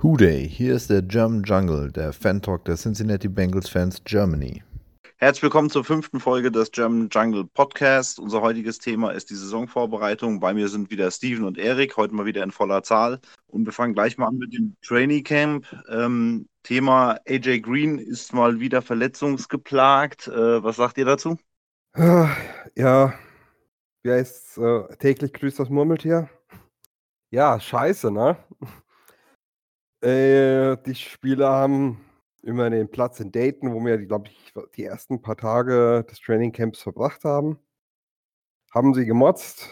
Hooday, hier ist der German Jungle, der Fan-Talk der Cincinnati Bengals Fans Germany. Herzlich willkommen zur fünften Folge des German Jungle Podcast. Unser heutiges Thema ist die Saisonvorbereitung. Bei mir sind wieder Steven und Erik, heute mal wieder in voller Zahl. Und wir fangen gleich mal an mit dem Trainee Camp. Ähm, Thema AJ Green ist mal wieder verletzungsgeplagt. Äh, was sagt ihr dazu? Ja, wie heißt äh, täglich grüßt das Murmeltier? Ja, scheiße, ne? Äh, die Spieler haben immer den Platz in Dayton, wo wir, glaube ich, die ersten paar Tage des Trainingcamps verbracht haben. Haben sie gemotzt.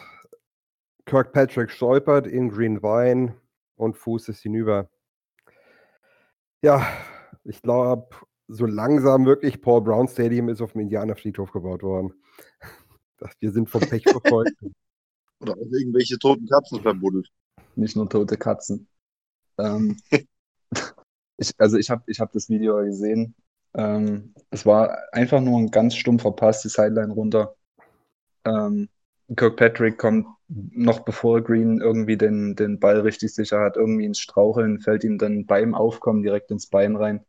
Kirkpatrick stolpert in Green Vine und Fuß ist hinüber. Ja, ich glaube, so langsam wirklich Paul Brown Stadium ist auf dem Indianerfriedhof gebaut worden. Wir sind vom Pech verfolgt. Oder auch irgendwelche toten Katzen verbuddelt. Nicht nur tote Katzen. Ähm, ich, also ich habe ich hab das Video gesehen. Ähm, es war einfach nur ein ganz stumm verpasst, die Sideline runter. Ähm, Kirkpatrick kommt noch bevor Green irgendwie den, den Ball richtig sicher hat, irgendwie ins Straucheln, fällt ihm dann beim Aufkommen direkt ins Bein rein.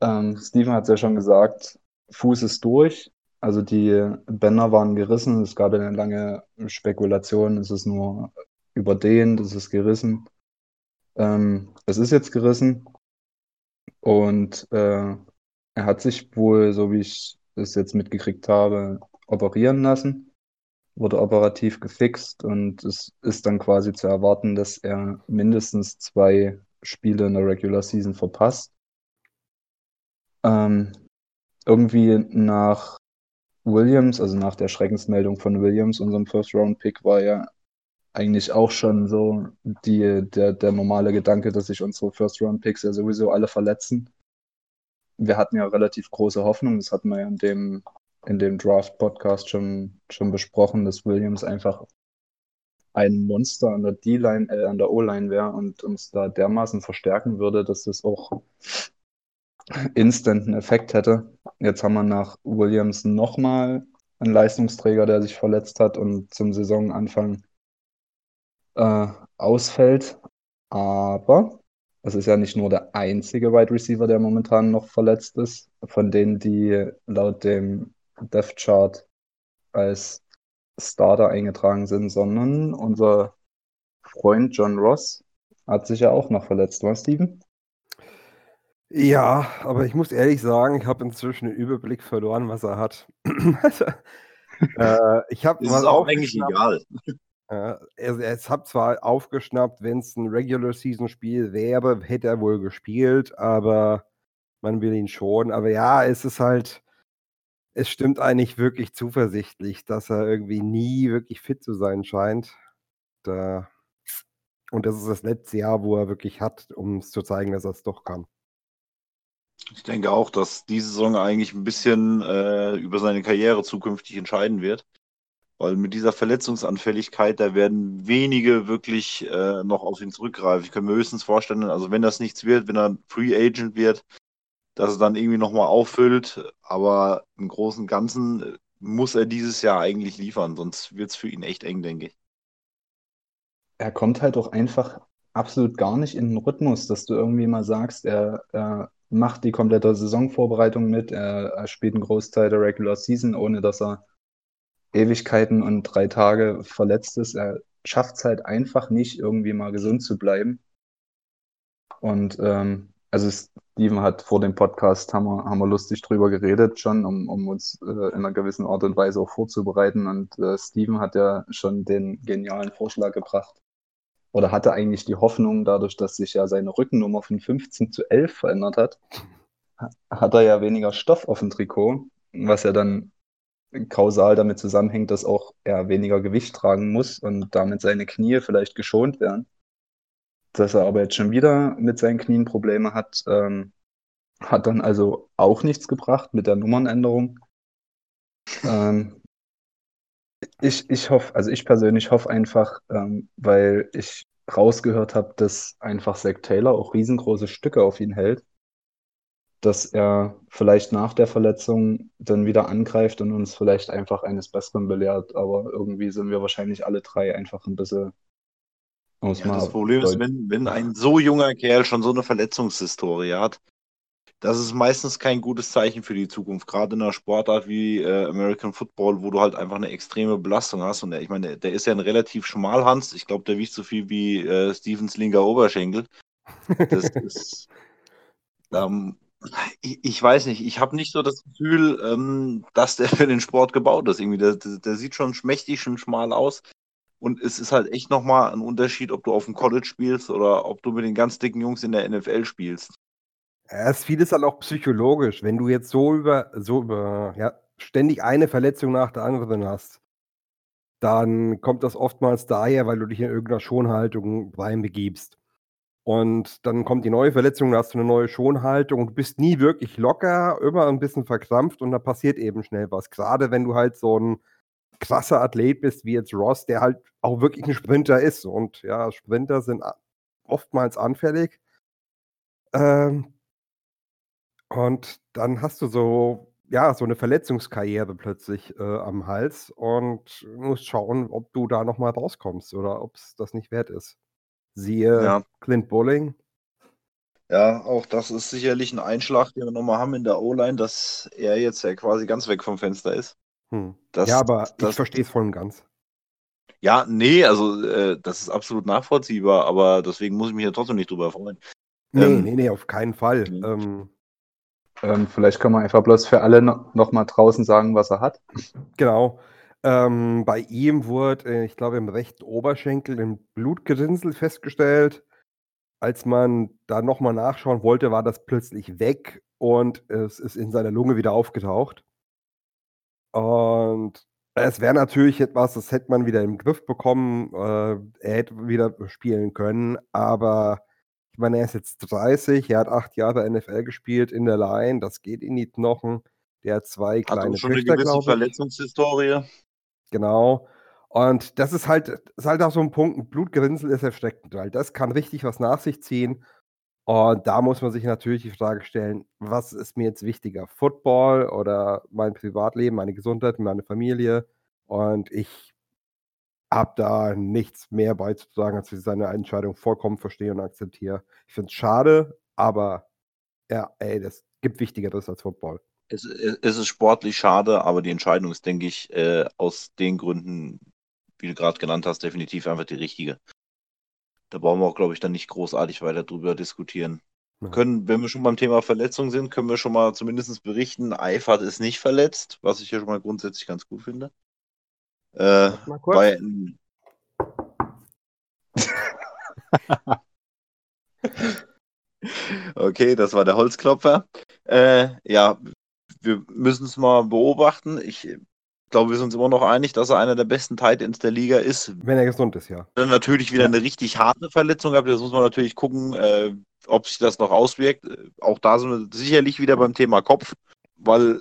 Ähm, Steven hat es ja schon gesagt, Fuß ist durch. Also die Bänder waren gerissen. Es gab eine lange Spekulation, es ist nur überdehnt, es ist gerissen. Ähm, es ist jetzt gerissen und äh, er hat sich wohl, so wie ich es jetzt mitgekriegt habe, operieren lassen, wurde operativ gefixt und es ist dann quasi zu erwarten, dass er mindestens zwei Spiele in der Regular Season verpasst. Ähm, irgendwie nach Williams, also nach der Schreckensmeldung von Williams, unserem First-Round-Pick, war ja eigentlich auch schon so die, der, der normale Gedanke, dass sich unsere First-Round-Picks ja sowieso alle verletzen. Wir hatten ja relativ große Hoffnung, das hatten wir ja in dem, in dem Draft-Podcast schon, schon besprochen, dass Williams einfach ein Monster an der D-Line, äh, an der O-Line wäre und uns da dermaßen verstärken würde, dass das auch instant einen Effekt hätte. Jetzt haben wir nach Williams nochmal einen Leistungsträger, der sich verletzt hat und zum Saisonanfang äh, ausfällt. Aber es ist ja nicht nur der einzige Wide Receiver, der momentan noch verletzt ist, von denen, die laut dem Death Chart als Starter eingetragen sind, sondern unser Freund John Ross hat sich ja auch noch verletzt, war Steven? Ja, aber ich muss ehrlich sagen, ich habe inzwischen den Überblick verloren, was er hat. äh, ich habe ist auch eigentlich egal. Er, es hat zwar aufgeschnappt, wenn es ein Regular Season Spiel wäre, hätte er wohl gespielt, aber man will ihn schon. Aber ja, es ist halt, es stimmt eigentlich wirklich zuversichtlich, dass er irgendwie nie wirklich fit zu sein scheint. Da, und das ist das letzte Jahr, wo er wirklich hat, um es zu zeigen, dass er es doch kann. Ich denke auch, dass diese Saison eigentlich ein bisschen äh, über seine Karriere zukünftig entscheiden wird. Weil mit dieser Verletzungsanfälligkeit, da werden wenige wirklich äh, noch auf ihn zurückgreifen. Ich kann mir höchstens vorstellen, also wenn das nichts wird, wenn er Free Agent wird, dass er dann irgendwie nochmal auffüllt. Aber im Großen und Ganzen äh, muss er dieses Jahr eigentlich liefern, sonst wird es für ihn echt eng, denke ich. Er kommt halt auch einfach absolut gar nicht in den Rhythmus, dass du irgendwie mal sagst, er, er macht die komplette Saisonvorbereitung mit, er, er spielt einen Großteil der Regular Season, ohne dass er Ewigkeiten und drei Tage verletzt ist. Er schafft es halt einfach nicht, irgendwie mal gesund zu bleiben. Und ähm, also Steven hat vor dem Podcast, haben wir, haben wir lustig drüber geredet schon, um, um uns äh, in einer gewissen Art und Weise auch vorzubereiten. Und äh, Steven hat ja schon den genialen Vorschlag gebracht, oder hatte eigentlich die Hoffnung, dadurch, dass sich ja seine Rückennummer von 15 zu 11 verändert hat, hat er ja weniger Stoff auf dem Trikot, was ja dann kausal damit zusammenhängt, dass auch er weniger Gewicht tragen muss und damit seine Knie vielleicht geschont werden. Dass er aber jetzt schon wieder mit seinen Knien Probleme hat, ähm, hat dann also auch nichts gebracht mit der Nummernänderung. Ähm, ich, ich hoffe, also ich persönlich hoffe einfach, ähm, weil ich rausgehört habe, dass einfach Zack Taylor auch riesengroße Stücke auf ihn hält dass er vielleicht nach der Verletzung dann wieder angreift und uns vielleicht einfach eines Besseren belehrt. Aber irgendwie sind wir wahrscheinlich alle drei einfach ein bisschen Um's Ja, das Problem ist, wenn, wenn ein so junger Kerl schon so eine Verletzungshistorie hat, das ist meistens kein gutes Zeichen für die Zukunft. Gerade in einer Sportart wie äh, American Football, wo du halt einfach eine extreme Belastung hast. Und der, ich meine, der, der ist ja ein relativ schmalhans. Ich glaube, der wiegt so viel wie äh, Stevens linker Oberschenkel. Das ist. Ähm, ich, weiß nicht, ich habe nicht so das Gefühl, ähm, dass der für den Sport gebaut ist. Irgendwie, der, der, sieht schon schmächtig, schon schmal aus. Und es ist halt echt nochmal ein Unterschied, ob du auf dem College spielst oder ob du mit den ganz dicken Jungs in der NFL spielst. Ja, es vieles halt auch psychologisch. Wenn du jetzt so über, so über, ja, ständig eine Verletzung nach der anderen hast, dann kommt das oftmals daher, weil du dich in irgendeiner Schonhaltung reinbegibst. Und dann kommt die neue Verletzung, da hast du eine neue Schonhaltung und du bist nie wirklich locker, immer ein bisschen verkrampft und da passiert eben schnell was. Gerade wenn du halt so ein krasser Athlet bist, wie jetzt Ross, der halt auch wirklich ein Sprinter ist. Und ja, Sprinter sind oftmals anfällig. Ähm, und dann hast du so, ja, so eine Verletzungskarriere plötzlich äh, am Hals und musst schauen, ob du da nochmal rauskommst oder ob es das nicht wert ist. Siehe Ja. Clint Bowling. Ja, auch das ist sicherlich ein Einschlag, den wir nochmal haben in der O-Line, dass er jetzt ja quasi ganz weg vom Fenster ist. Hm. Das, ja, aber ich das, verstehe es voll und ganz. ja, nee, also äh, das ist absolut nachvollziehbar, aber deswegen muss ich mich ja trotzdem nicht drüber freuen. Nee, Ähm, nee, nee, auf keinen Fall. nee. Ähm, Ähm, vielleicht kann man einfach bloß für alle no noch mal draußen sagen, was er hat. genau. Ähm, bei ihm wurde, äh, ich glaube, im rechten Oberschenkel ein Blutgerinnsel festgestellt. Als man da nochmal nachschauen wollte, war das plötzlich weg und es ist in seiner Lunge wieder aufgetaucht. Und es wäre natürlich etwas, das hätte man wieder im Griff bekommen. Äh, er hätte wieder spielen können, aber ich meine, er ist jetzt 30, er hat acht Jahre NFL gespielt in der Line, das geht in die Knochen. Der hat zwei Hat kleine schon eine Töchter, gewisse glaube ich. Verletzungshistorie. Genau. Und das ist halt, ist halt auch so ein Punkt, ein Blutgerinnsel ist erschreckend, weil das kann richtig was nach sich ziehen. Und da muss man sich natürlich die Frage stellen, was ist mir jetzt wichtiger? Football oder mein Privatleben, meine Gesundheit, meine Familie? Und ich habe da nichts mehr beizutragen, als ich seine Entscheidung vollkommen verstehe und akzeptiere. Ich finde es schade, aber ja, ey, das gibt Wichtigeres als Football. Es, es ist sportlich schade, aber die Entscheidung ist, denke ich, äh, aus den Gründen, wie du gerade genannt hast, definitiv einfach die richtige. Da brauchen wir auch, glaube ich, dann nicht großartig weiter drüber diskutieren. Ja. Können, wenn wir schon beim Thema Verletzung sind, können wir schon mal zumindest berichten, Eifert ist nicht verletzt, was ich ja schon mal grundsätzlich ganz gut finde. Äh, Mal kurz. bei, okay, das war der Holzklopfer. Äh, ja, wir müssen es mal beobachten. Ich glaube, wir sind uns immer noch einig, dass er einer der besten Tight Ends der Liga ist. Wenn er gesund ist, ja. Dann natürlich wieder eine richtig harte Verletzung gehabt. Jetzt muss man natürlich gucken, äh, ob sich das noch auswirkt. Äh, Auch da sind wir sicherlich wieder beim Thema Kopf, weil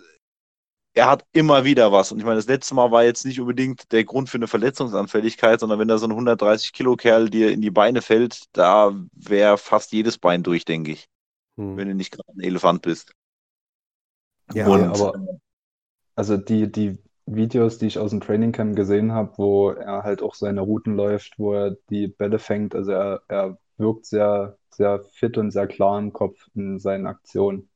er hat immer wieder was. Und ich meine, das letzte Mal war jetzt nicht unbedingt der Grund für eine Verletzungsanfälligkeit, sondern wenn da so ein 130 Kilo Kerl dir in die Beine fällt, da wäre fast jedes Bein durch, denke ich, Hm. wenn du nicht gerade ein Elefant bist. Ja, Und- aber also die, die Videos, die ich aus dem Trainingcamp gesehen habe, wo er halt auch seine Routen läuft, wo er die Bälle fängt, also er, er wirkt sehr, sehr fit und sehr klar im Kopf in seinen Aktionen.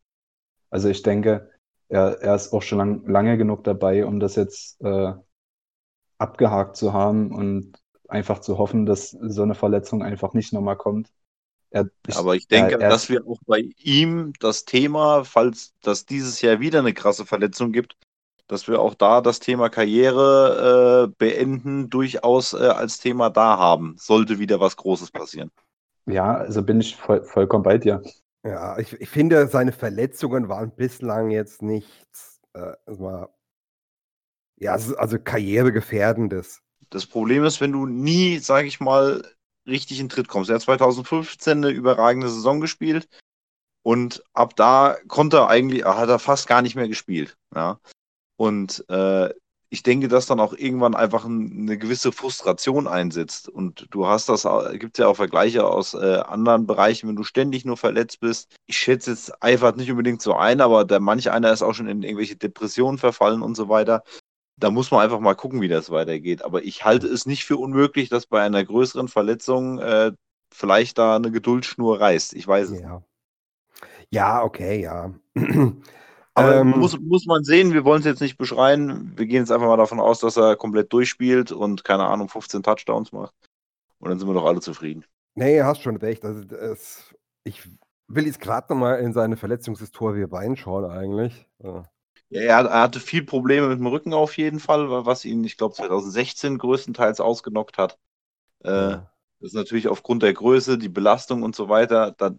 Also ich denke, er, er ist auch schon lang, lange genug dabei, um das jetzt äh, abgehakt zu haben und einfach zu hoffen, dass so eine Verletzung einfach nicht nochmal kommt. Er, ich, Aber ich denke, er, er, dass wir auch bei ihm das Thema, falls das dieses Jahr wieder eine krasse Verletzung gibt, dass wir auch da das Thema Karriere äh, beenden durchaus äh, als Thema da haben, sollte wieder was Großes passieren. ja, also bin ich voll, vollkommen bei dir. Ja, ich, ich finde, seine Verletzungen waren bislang jetzt nichts, äh, sag mal, ja, also karrieregefährdendes. Das Problem ist, wenn du nie, sage ich mal, richtig in Tritt kommst. Er hat 2015 eine überragende Saison gespielt und ab da konnte er eigentlich, hat er fast gar nicht mehr gespielt. Ja. Und äh, ich denke, dass dann auch irgendwann einfach ein, eine gewisse Frustration einsetzt. Und du hast das, gibt es ja auch Vergleiche aus äh, anderen Bereichen, wenn du ständig nur verletzt bist. Ich schätze jetzt Eifert nicht unbedingt so ein, aber der manch einer ist auch schon in irgendwelche Depressionen verfallen und so weiter. Da muss man einfach mal gucken, wie das weitergeht. Aber ich halte es nicht für unmöglich, dass bei einer größeren Verletzung äh, vielleicht da eine Geduldsschnur reißt. Ich weiß es. Ja. Ja, okay, ja. Aber Ähm, muss, muss man sehen, wir wollen es jetzt nicht beschreien. Wir gehen jetzt einfach mal davon aus, dass er komplett durchspielt und keine Ahnung, 15 Touchdowns macht. Und dann sind wir doch alle zufrieden. Nee, hast schon recht. Also es, ich will jetzt gerade nochmal in seine Verletzungshistorie reinschauen eigentlich. Äh, Ja, er, hat- hatte viel Probleme mit dem Rücken auf jeden Fall, wa- was ihn, ich glaube, 2016 größtenteils ausgenockt hat. Äh. Das ist natürlich aufgrund der Größe, die Belastung und so weiter. Da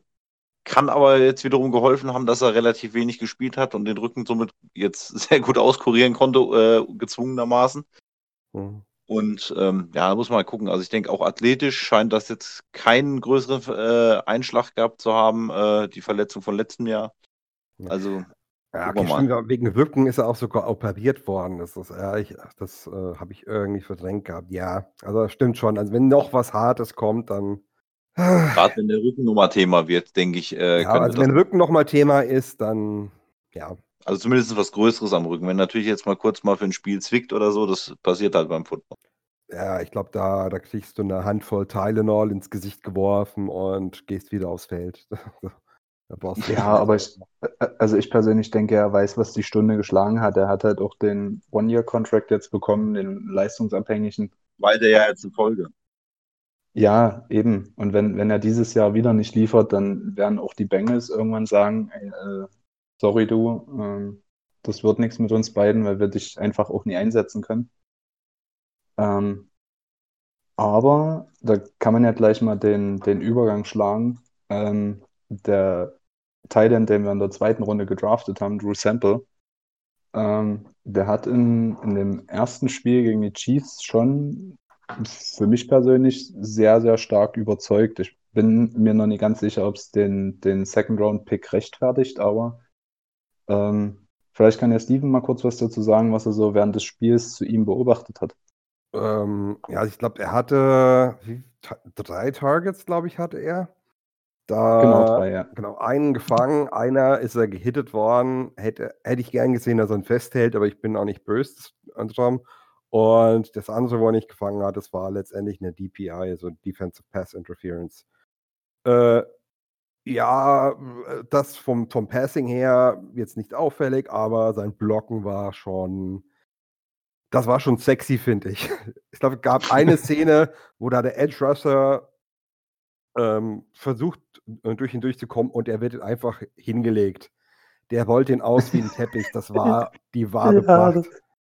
kann aber jetzt wiederum geholfen haben, dass er relativ wenig gespielt hat und den Rücken somit jetzt sehr gut auskurieren konnte, äh, gezwungenermaßen. Hm. Und ähm, ja, da muss man mal gucken. Also ich denke, auch athletisch scheint das jetzt keinen größeren äh, Einschlag gehabt zu haben, äh, die Verletzung von letztem Jahr. Ja. Also Ja, okay, stimmt, wegen Rücken ist er auch sogar operiert worden. Das, ist, ja, ich, das äh, habe ich irgendwie verdrängt gehabt. Ja, also das stimmt schon. Also wenn noch was Hartes kommt, dann. gerade wenn der Rückennummer Thema wird, denke ich, äh, ja, also wenn Rücken nochmal Thema ist, dann ja. Also zumindest was Größeres am Rücken. Wenn natürlich jetzt mal kurz mal für ein Spiel zwickt oder so, das passiert halt beim Football. Ja, ich glaube, da, da kriegst du eine Handvoll Tylenol ins Gesicht geworfen und gehst wieder aufs Feld. Ja, aber ich, äh, also ich persönlich denke, er weiß, was die Stunde geschlagen hat. Er hat halt auch den One-Year-Contract jetzt bekommen, den leistungsabhängigen. Weil der ja jetzt in Folge. Ja, eben. Und wenn, wenn er dieses Jahr wieder nicht liefert, dann werden auch die Bengals irgendwann sagen, ey, äh, sorry du, ähm, das wird nichts mit uns beiden, weil wir dich einfach auch nie einsetzen können. Ähm, aber da kann man ja gleich mal den, den Übergang schlagen. Ähm, der End, den wir in der zweiten Runde gedraftet haben, Drew Sample, ähm, der hat in, in dem ersten Spiel gegen die Chiefs schon für mich persönlich sehr, sehr stark überzeugt. Ich bin mir noch nicht ganz sicher, ob es den, den Second-Round-Pick rechtfertigt, aber ähm, vielleicht kann ja Steven mal kurz was dazu sagen, was er so während des Spiels zu ihm beobachtet hat. Ähm, ja, ich glaube, er hatte wie, drei Targets, glaube ich, hatte er. Da, Genau, drei, ja. Genau, einen gefangen, einer ist er gehittet worden. Hätte, hätte ich gern gesehen, dass er ihn festhält, aber ich bin auch nicht böse dran. Und das andere, wo er nicht gefangen hat, das war letztendlich eine DPI, also Defensive Pass Interference. Äh, ja, das vom, vom Passing her jetzt nicht auffällig, aber sein Blocken war schon, das war schon sexy, finde ich. Ich glaube, es gab eine Szene, wo da der Edge Rusher ähm, versucht, durch ihn durchzukommen und er wird einfach hingelegt. Der rollt ihn aus wie ein Teppich. Das war die wahre Ja, Pracht.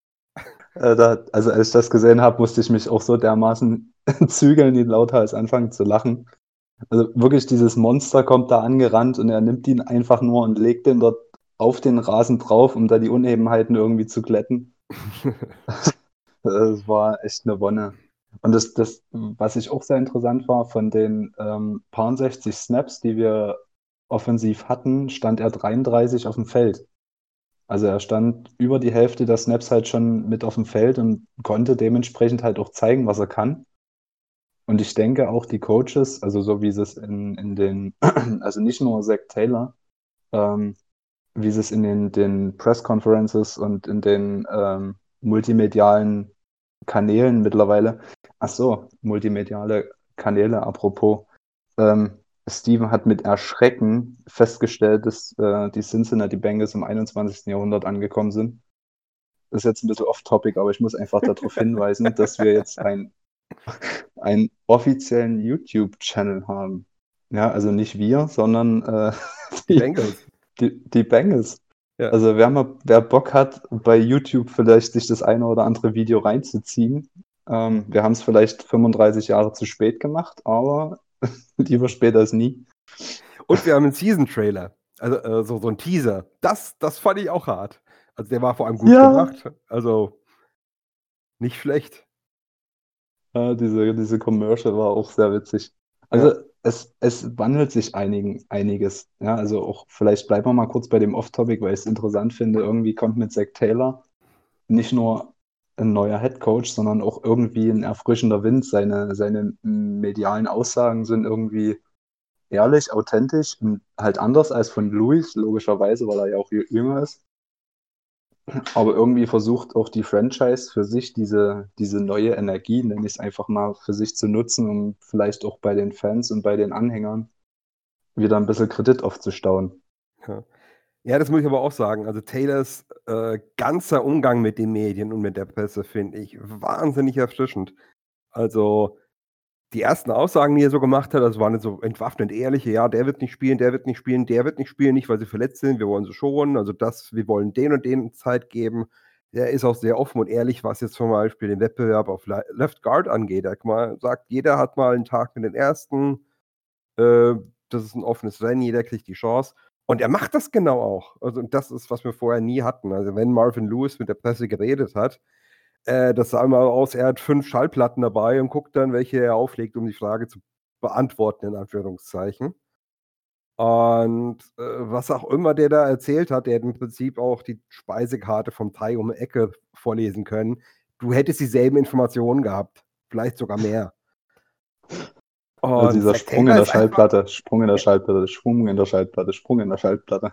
Äh, da, also als ich das gesehen habe, musste ich mich auch so dermaßen zügeln, ihn lauthals anfangen zu lachen. Also wirklich dieses Monster kommt da angerannt und er nimmt ihn einfach nur und legt den dort auf den Rasen drauf, um da die Unebenheiten irgendwie zu glätten. Es war echt eine Wonne. Und das, das, was ich auch sehr interessant war, von den ähm, paar 60 Snaps, die wir offensiv hatten, stand er 33 auf dem Feld. Also er stand über die Hälfte der Snaps halt schon mit auf dem Feld und konnte dementsprechend halt auch zeigen, was er kann. Und ich denke auch die Coaches, also so wie sie es in, in den, also nicht nur Zach Taylor, ähm, wie sie es in den, den Press Conferences und in den ähm, multimedialen Kanälen mittlerweile, ach so, multimediale Kanäle apropos, ähm, Steven hat mit Erschrecken festgestellt, dass äh, die Cincinnati Bengals im 21. Jahrhundert angekommen sind. Das ist jetzt ein bisschen off-topic, aber ich muss einfach darauf hinweisen, dass wir jetzt ein, einen offiziellen YouTube-Channel haben. Ja, also nicht wir, sondern äh, Die die, Bengals. die, die Bengals. Ja. Also wer, mal, wer Bock hat, bei YouTube vielleicht sich das eine oder andere Video reinzuziehen, ähm, wir haben es vielleicht 35 Jahre zu spät gemacht, aber lieber später als nie. Und wir haben einen Season-Trailer. Also äh, so, so ein Teaser. Das, das fand ich auch hart. Also der war vor allem gut Ja. gemacht. Also nicht schlecht. Ja, diese, diese Commercial war auch sehr witzig. Also es, es wandelt sich einigen, einiges. Ja, also auch vielleicht bleiben wir mal kurz bei dem Off-Topic, weil ich es interessant finde. Irgendwie kommt mit Zach Taylor nicht nur ein neuer Head Coach, sondern auch irgendwie ein erfrischender Wind. Seine, seine medialen Aussagen sind irgendwie ehrlich, authentisch und halt anders als von Louis, logischerweise, weil er ja auch jü- jünger ist. Aber irgendwie versucht auch die Franchise für sich diese, diese neue Energie, nenne ich es einfach mal, für sich zu nutzen, um vielleicht auch bei den Fans und bei den Anhängern wieder ein bisschen Kredit aufzustauen. Ja. das muss ich aber auch sagen. Also Taylors äh, ganzer Umgang mit den Medien und mit der Presse finde ich wahnsinnig erfrischend. Also die ersten Aussagen, die er so gemacht hat, das waren so entwaffnend ehrliche, ja, der wird nicht spielen, der wird nicht spielen, der wird nicht spielen, nicht weil sie verletzt sind, wir wollen sie schonen, also das, wir wollen den und den Zeit geben. Der ist auch sehr offen und ehrlich, was jetzt zum Beispiel den Wettbewerb auf Left Guard angeht. Er sagt, jeder hat mal einen Tag mit den ersten, äh, das ist ein offenes Rennen, jeder kriegt die Chance. Und er macht das genau auch. Also, das ist, was wir vorher nie hatten. Also, wenn Marvin Lewis mit der Presse geredet hat, äh, das sah mal aus, er hat fünf Schallplatten dabei und guckt dann, welche er auflegt, um die Frage zu beantworten, in Anführungszeichen. Und äh, was auch immer der da erzählt hat, der hat im Prinzip auch die Speisekarte vom Thai um die Ecke vorlesen können. Du hättest dieselben Informationen gehabt, vielleicht sogar mehr. Also dieser Sprung in der Schallplatte, Sprung in der Schallplatte, Sprung in der Schallplatte, Sprung in der Schallplatte.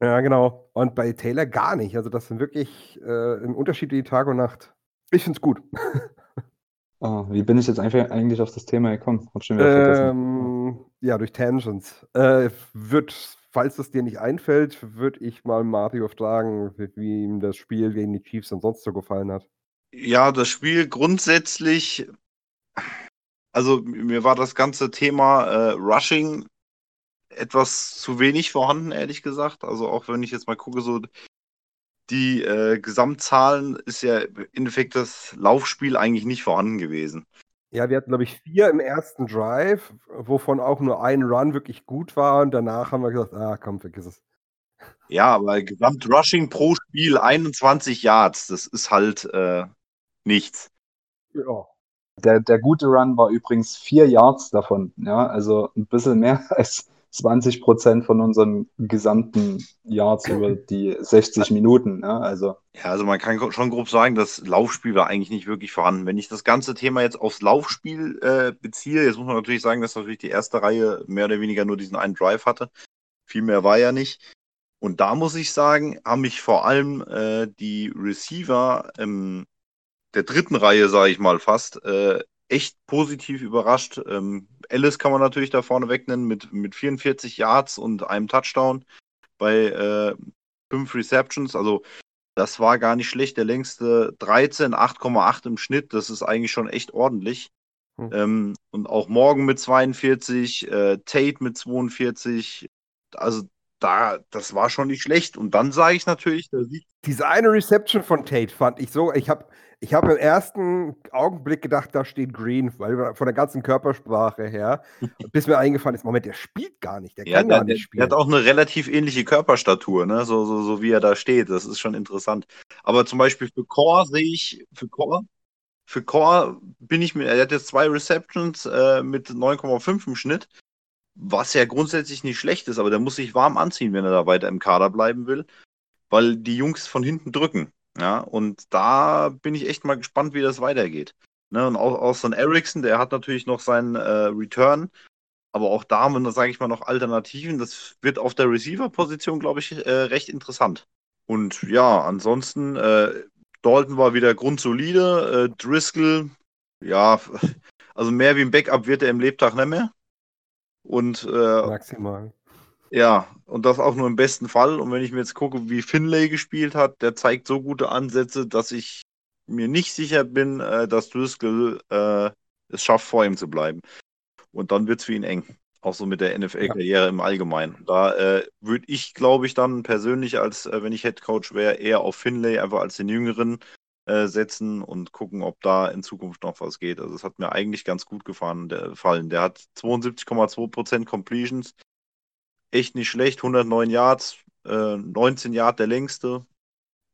Ja, genau. Und bei Taylor gar nicht. Also das sind wirklich äh, ein Unterschied wie Tag und Nacht. Ich finde es gut. Oh, wie bin ich jetzt einfach eigentlich auf das Thema gekommen? Ähm, ja, durch Tangents. Äh, wird, falls es dir nicht einfällt, würde ich mal Mario fragen, wie ihm das Spiel gegen die Chiefs und sonst so gefallen hat. Ja, das Spiel grundsätzlich, also mir war das ganze Thema äh, Rushing etwas zu wenig vorhanden, ehrlich gesagt. Also auch wenn ich jetzt mal gucke, so die äh, Gesamtzahlen ist ja im Endeffekt das Laufspiel eigentlich nicht vorhanden gewesen. Ja, wir hatten, glaube ich, vier im ersten Drive, wovon auch nur ein Run wirklich gut war und danach haben wir gesagt, ah, komm, vergiss es. Ja, aber Gesamtrushing pro Spiel 21 Yards, das ist halt äh, nichts. Ja. Der, der gute Run war übrigens vier Yards davon, ja, also ein bisschen mehr als 20 Prozent von unseren gesamten Yards über die 60 Minuten. Ja, also. ja, also man kann schon grob sagen, das Laufspiel war eigentlich nicht wirklich vorhanden. Wenn ich das ganze Thema jetzt aufs Laufspiel äh, beziehe, jetzt muss man natürlich sagen, dass natürlich die erste Reihe mehr oder weniger nur diesen einen Drive hatte. Viel mehr war ja nicht. Und da muss ich sagen, haben mich vor allem äh, die Receiver ähm, der dritten Reihe, sage ich mal fast, äh, echt positiv überrascht. Ähm, Ellis kann man natürlich da vorne wegnennen mit, mit 44 Yards und einem Touchdown bei äh, fünf Receptions. Also das war gar nicht schlecht. Der längste 13, 8,8 im Schnitt. Das ist eigentlich schon echt ordentlich. Hm. Ähm, und auch Morgan mit 42, äh, Tate mit 42. Also da, das war schon nicht schlecht. Und dann sage ich natürlich, diese eine Reception von Tate fand ich so, ich habe ich habe im ersten Augenblick gedacht, da steht Green, weil von der ganzen Körpersprache her, bis mir eingefallen ist, Moment, der spielt gar nicht, der ja, kann der, gar nicht spielen. Der hat auch eine relativ ähnliche Körperstatur, ne? so, so, so wie er da steht, das ist schon interessant. Aber zum Beispiel für Core sehe ich, für Core, für Core bin ich mir, er hat jetzt zwei Receptions äh, mit 9,5 im Schnitt, was ja grundsätzlich nicht schlecht ist, aber der muss sich warm anziehen, wenn er da weiter im Kader bleiben will, weil die Jungs von hinten drücken. Ja, und da bin ich echt mal gespannt, wie das weitergeht. Ne, und auch, auch so ein Ericsson, der hat natürlich noch seinen äh, Return, aber auch da haben wir, sage ich mal, noch Alternativen. Das wird auf der Receiver-Position, glaube ich, äh, recht interessant. Und ja, ansonsten, äh, Dalton war wieder grundsolide. Äh, Driscoll, ja, also mehr wie ein Backup wird er im Lebtag nicht mehr. Und äh, maximal. Ja, und das auch nur im besten Fall. Und wenn ich mir jetzt gucke, wie Finlay gespielt hat, der zeigt so gute Ansätze, dass ich mir nicht sicher bin, äh, dass Driscoll äh, es schafft, vor ihm zu bleiben. Und dann wird es für ihn eng. Auch so mit der NFL-Karriere ja. im Allgemeinen. Da äh, würde ich, glaube ich, dann persönlich, als äh, wenn ich Headcoach wäre, eher auf Finlay, einfach als den Jüngeren äh, setzen und gucken, ob da in Zukunft noch was geht. Also es hat mir eigentlich ganz gut gefallen. Der, gefallen. der hat 72,2% Completions, echt nicht schlecht. 109 Yards, äh, 19 Yard der längste.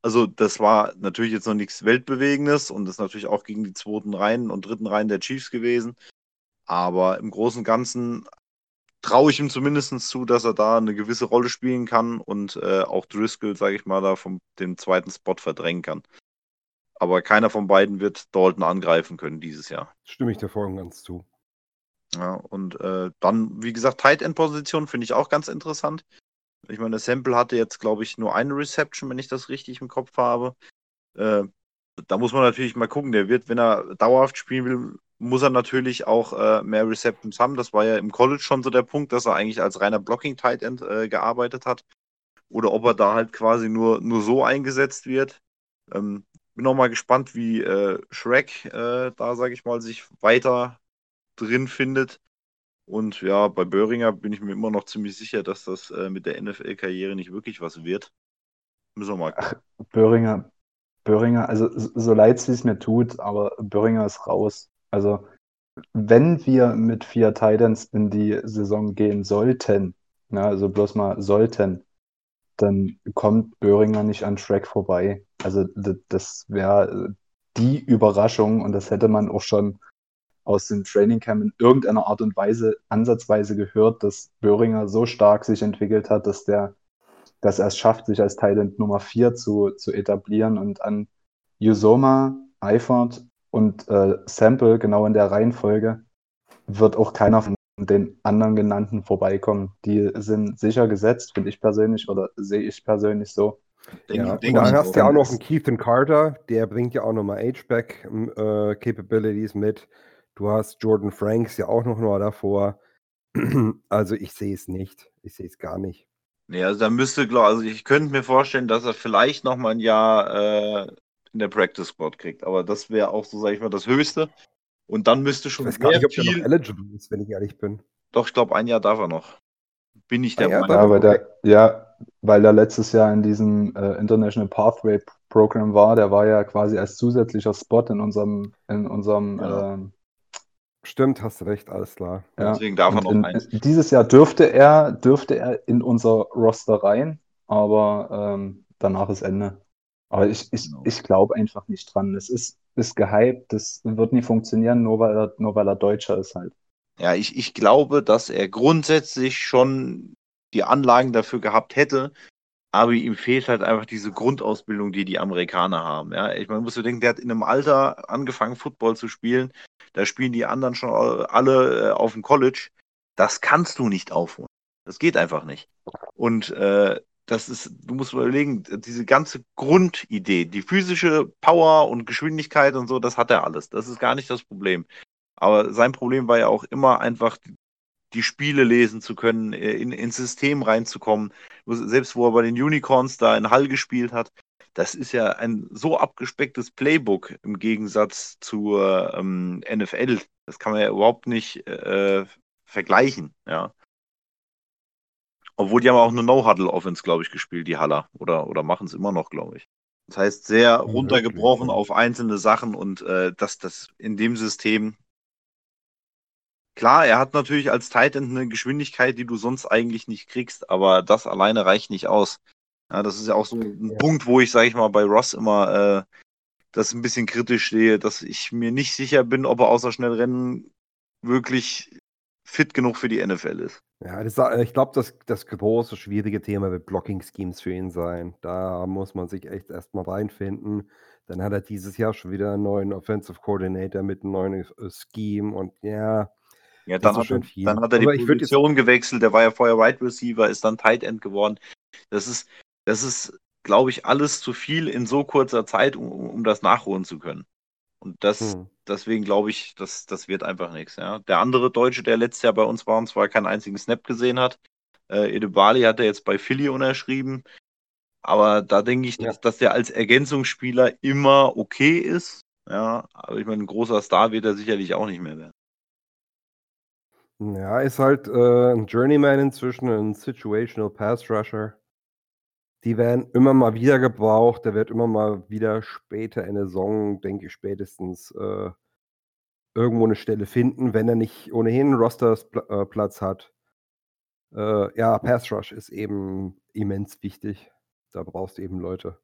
Also das war natürlich jetzt noch nichts Weltbewegendes und ist natürlich auch gegen die zweiten Reihen und dritten Reihen der Chiefs gewesen. Aber im Großen und Ganzen traue ich ihm zumindest zu, dass er da eine gewisse Rolle spielen kann und äh, auch Driscoll, sage ich mal, da vom dem zweiten Spot verdrängen kann. Aber keiner von beiden wird Dalton angreifen können dieses Jahr. Stimme ich dir voll und ganz zu. Ja, und äh, dann, wie gesagt, Tight End Position finde ich auch ganz interessant. Ich meine, Sample hatte jetzt, glaube ich, nur eine Reception, wenn ich das richtig im Kopf habe. Äh, da muss man natürlich mal gucken. Der wird, wenn er dauerhaft spielen will, muss er natürlich auch äh, mehr Receptions haben. Das war ja im College schon so der Punkt, dass er eigentlich als reiner Blocking-Tight End äh, gearbeitet hat. Oder ob er da halt quasi nur, nur so eingesetzt wird. Ähm, bin auch mal gespannt, wie äh, Shrek äh, da, sage ich mal, sich weiter drin findet. Und ja, bei Böhringer bin ich mir immer noch ziemlich sicher, dass das äh, mit der NFL-Karriere nicht wirklich was wird. Müssen wir mal. Ach, Böhringer, Böhringer, also so leid es es mir tut, aber Böhringer ist raus. Also wenn wir mit vier Titans in die Saison gehen sollten, na, also bloß mal sollten, dann kommt Böhringer nicht an Shrek vorbei. Also das wäre die Überraschung und das hätte man auch schon aus dem Training Camp in irgendeiner Art und Weise ansatzweise gehört, dass Böhringer so stark sich entwickelt hat, dass der dass er es schafft, sich als Thailand Nummer 4 zu, zu etablieren und an Usoma, Eifert und äh, Sample, genau in der Reihenfolge, wird auch keiner von den anderen genannten vorbeikommen. Die sind sicher gesetzt, finde ich persönlich, oder sehe ich persönlich so. Denk, ja, denk dann hast du ja auch noch einen Keithan Carter, der bringt ja auch nochmal H-Back-Capabilities ähm, äh, mit. Du hast Jordan Franks ja auch noch mal davor. Also ich sehe es nicht. Ich sehe es gar nicht. Nee, also da müsste, glaub, also ich könnte mir vorstellen, dass er vielleicht noch mal ein Jahr äh, in der Practice Squad kriegt. Aber das wäre auch so, sage ich mal, das Höchste. Und dann müsste schon. Ich weiß gar nicht, ob er noch eligible ist, wenn ich ehrlich bin. Doch, ich glaube, ein Jahr darf er noch. Bin ich der ah, Meinung. Ja, weil der, ja, weil er letztes Jahr in diesem äh, International Pathway Program war. Der war ja quasi als zusätzlicher Spot in unserem, in unserem ja. ähm, Stimmt, hast recht, alles klar. Ja. Deswegen darf er noch in, eins. Dieses Jahr dürfte er, dürfte er in unser Roster rein, aber ähm, danach ist Ende. Aber ich, ich, genau. ich glaube einfach nicht dran. Es ist, ist gehypt, das wird nie funktionieren, nur weil er, nur weil er Deutscher ist halt. Ja, ich, ich glaube, dass er grundsätzlich schon die Anlagen dafür gehabt hätte, aber ihm fehlt halt einfach diese Grundausbildung, die die Amerikaner haben. Ja, ich meine, muss du denken, der hat in einem Alter angefangen, Football zu spielen. Da spielen die anderen schon alle äh, auf dem College. Das kannst du nicht aufholen. Das geht einfach nicht. Und äh, das ist, du musst überlegen, diese ganze Grundidee, die physische Power und Geschwindigkeit und so, das hat er alles. Das ist gar nicht das Problem. Aber sein Problem war ja auch immer einfach die Spiele lesen zu können, äh, in, ins System reinzukommen. Selbst wo er bei den Unicorns da in Hall gespielt hat, das ist ja ein so abgespecktes Playbook im Gegensatz zur ähm, NFL. Das kann man ja überhaupt nicht äh, vergleichen, ja. Obwohl die haben auch eine No-Huddle-Offense, glaube ich, gespielt, die Haller. Oder, oder machen es immer noch, glaube ich. Das heißt, sehr runtergebrochen auf einzelne Sachen und äh, dass das in dem System, Klar, er hat natürlich als Titan eine Geschwindigkeit, die du sonst eigentlich nicht kriegst, aber das alleine reicht nicht aus. Ja, das ist ja auch so ein ja. Punkt, wo ich, sage ich mal, bei Ross immer äh, das ein bisschen kritisch sehe, dass ich mir nicht sicher bin, ob er außer Schnellrennen wirklich fit genug für die NFL ist. Ja, das, äh, ich glaube, das, das große, schwierige Thema wird Blocking-Schemes für ihn sein. Da muss man sich echt erstmal reinfinden. Dann hat er dieses Jahr schon wieder einen neuen Offensive Coordinator mit einem neuen äh, Scheme und ja, ja, dann, hat, er, dann hat er die Aber Position gewechselt. Der war ja vorher Wide Receiver, ist dann Tight End geworden. Das ist, das ist, glaube ich, alles zu viel in so kurzer Zeit, um, um das nachholen zu können. Und das, hm. deswegen glaube ich, das, das wird einfach nichts. Ja. Der andere Deutsche, der letztes Jahr bei uns war und zwar keinen einzigen Snap gesehen hat, äh, Edebali hat er jetzt bei Philly unterschrieben. Aber da denke ich, dass, ja. dass der als Ergänzungsspieler immer okay ist. Ja, aber ich meine, ein großer Star wird er sicherlich auch nicht mehr werden. Ja, ist halt äh, ein Journeyman inzwischen, ein Situational Pass Rusher. Die werden immer mal wieder gebraucht. Der wird immer mal wieder später in der Saison, denke ich, spätestens äh, irgendwo eine Stelle finden, wenn er nicht ohnehin einen Rosterplatz äh, hat. Äh, ja, Pass Rush ist eben immens wichtig. Da brauchst du eben Leute.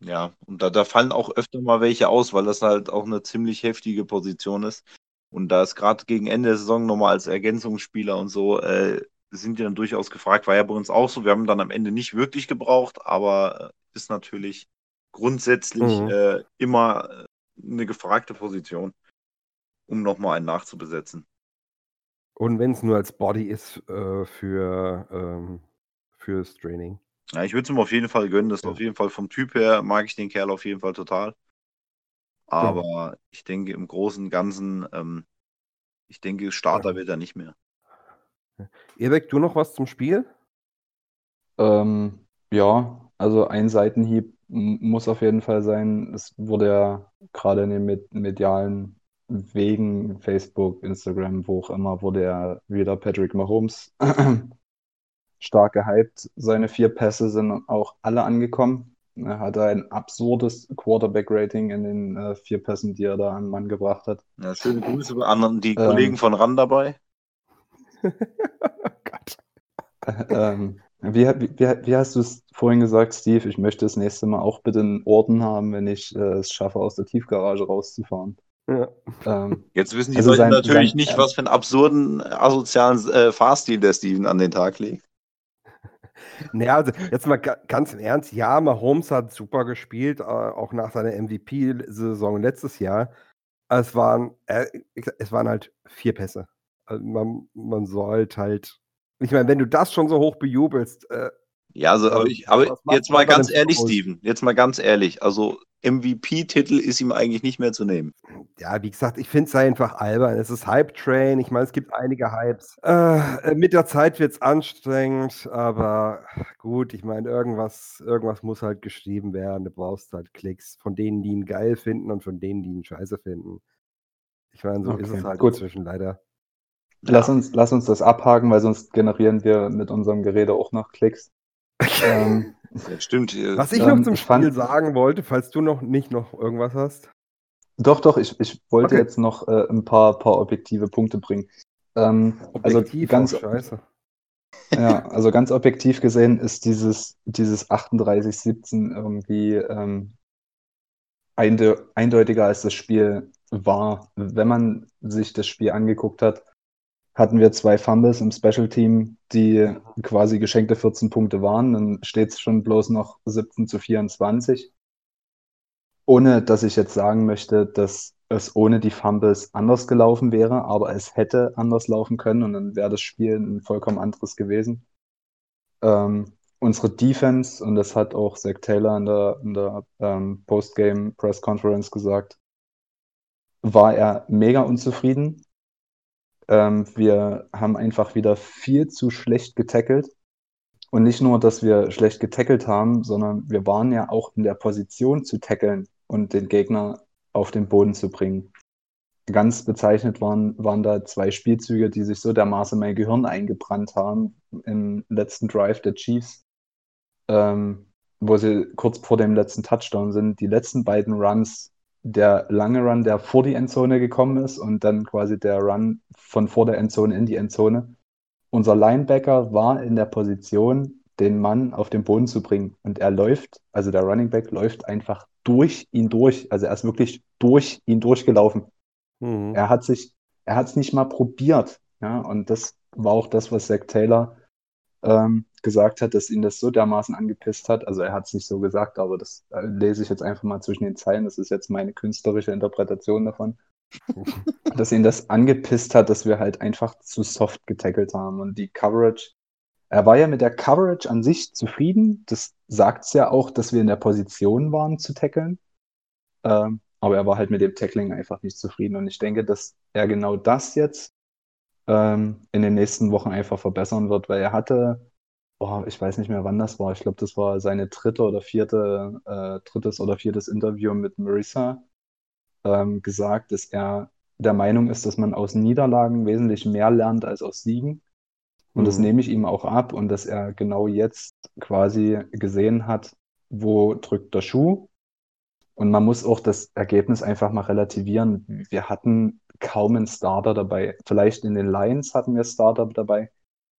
Ja, und da, da fallen auch öfter mal welche aus, weil das halt auch eine ziemlich heftige Position ist. Und da ist gerade gegen Ende der Saison nochmal als Ergänzungsspieler und so, äh, sind die dann durchaus gefragt. War ja bei uns auch so. Wir haben dann am Ende nicht wirklich gebraucht, aber äh, ist natürlich grundsätzlich mhm. äh, immer äh, eine gefragte Position, um nochmal einen nachzubesetzen. Und wenn es nur als Body ist äh, für, ähm, fürs Training. Ja, ich würde es ihm auf jeden Fall gönnen. Das ist Ja. auf jeden Fall vom Typ her, mag ich den Kerl auf jeden Fall total. Aber ich denke im Großen und Ganzen, ähm, ich denke, Starter Ja. wird er nicht mehr. Erik, du noch was zum Spiel? Ähm, ja, also ein Seitenhieb muss auf jeden Fall sein. Es wurde ja gerade in den med medialen Wegen, Facebook, Instagram, wo auch immer, wurde ja wieder Patrick Mahomes stark gehypt. Seine vier Pässe sind auch alle angekommen. Er hatte ein absurdes Quarterback-Rating in den äh, vier Pässen, die er da an den Mann gebracht hat. Ja, schöne Grüße bei anderen, die Ähm. Kollegen von RAN dabei. Gott. Ähm, wie, wie, wie hast du es vorhin gesagt, Steve? Ich möchte das nächste Mal auch bitte einen Orden haben, wenn ich äh, es schaffe, aus der Tiefgarage rauszufahren. Ja. Ähm, Jetzt wissen die Also Leute sein- natürlich sein- nicht, was für einen absurden, asozialen äh, Fahrstil der Steven an den Tag legt. Naja, also jetzt mal ga- ganz im Ernst, ja, Mahomes hat super gespielt, äh, auch nach seiner MVP-Saison letztes Jahr. Es waren, äh, es waren halt vier Pässe. Also man, man sollte halt, ich meine, wenn du das schon so hoch bejubelst, äh, Ja, also, aber, ich, aber jetzt mal ganz ehrlich, Footballs? Steven, jetzt mal ganz ehrlich, also MVP-Titel ist ihm eigentlich nicht mehr zu nehmen. ja, wie gesagt, ich finde es einfach albern. Es ist Hype-Train. Ich meine, es gibt einige Hypes. Äh, mit der Zeit wird es anstrengend, aber gut, ich meine, irgendwas, irgendwas muss halt geschrieben werden. Du brauchst halt Klicks von denen, die ihn geil finden und von denen, die ihn scheiße finden. Ich meine, so ist Okay, es halt gut. inzwischen leider. Lass uns, lass uns das abhaken, weil sonst generieren wir mit unserem Gerede auch noch Klicks. Ähm, stimmt. Was ich Ähm, noch zum ich fand- Spiel sagen wollte, falls du noch nicht noch irgendwas hast. doch, doch, ich, ich wollte Okay. jetzt noch äh, ein paar, paar objektive Punkte bringen. Ähm, also Objektiv ganz, auch scheiße. Ja, also ganz objektiv gesehen ist dieses, dieses 38-17 irgendwie ähm, einde eindeutiger als das Spiel war. Wenn man sich das Spiel angeguckt hat, hatten wir zwei Fumbles im Special Team, die quasi geschenkte 14 Punkte waren. Dann steht es schon bloß noch 17 zu 24. Ohne dass ich jetzt sagen möchte, dass es ohne die Fumbles anders gelaufen wäre, aber es hätte anders laufen können und dann wäre das Spiel ein vollkommen anderes gewesen. Ähm, unsere Defense, und das hat auch Zach Taylor in der, in der ähm, Postgame Press Conference gesagt, war er mega unzufrieden. Ähm, wir haben einfach wieder viel zu schlecht getackelt. Und nicht nur, dass wir schlecht getackelt haben, sondern wir waren ja auch in der Position zu tackeln und den Gegner auf den Boden zu bringen. Ganz bezeichnet waren, waren da zwei Spielzüge, die sich so dermaßen mein Gehirn eingebrannt haben im letzten Drive der Chiefs, ähm, wo sie kurz vor dem letzten Touchdown sind. Die letzten beiden Runs, der lange Run, der vor die Endzone gekommen ist und dann quasi der Run von vor der Endzone in die Endzone. Unser Linebacker war in der Position, den Mann auf den Boden zu bringen. Und er läuft, also der Running Back läuft einfach durch ihn durch. Also er ist wirklich durch ihn durchgelaufen. Mhm. Er hat sich, er hat es nicht mal probiert. Ja, und das war auch das, was Zach Taylor ähm, gesagt hat, dass ihn das so dermaßen angepisst hat. Also er hat es nicht so gesagt, aber das äh, lese ich jetzt einfach mal zwischen den Zeilen. Das ist jetzt meine künstlerische Interpretation davon. dass ihn das angepisst hat, dass wir halt einfach zu soft getackelt haben. Und die Coverage, er war ja mit der Coverage an sich zufrieden. Das sagt es ja auch, dass wir in der Position waren zu tackeln. Ähm, aber er war halt mit dem Tackling einfach nicht zufrieden. Und ich denke, dass er genau das jetzt ähm, in den nächsten Wochen einfach verbessern wird, weil er hatte, oh, ich weiß nicht mehr, wann das war. Ich glaube, das war seine dritte oder vierte, äh, drittes oder viertes Interview mit Marissa ähm, gesagt, dass er der Meinung ist, dass man aus Niederlagen wesentlich mehr lernt als aus Siegen. Und das Mhm. nehme ich ihm auch ab und dass er genau jetzt quasi gesehen hat, wo drückt der Schuh. Und man muss auch das Ergebnis einfach mal relativieren. Wir hatten kaum einen Starter dabei. Vielleicht in den Lions hatten wir Starter dabei,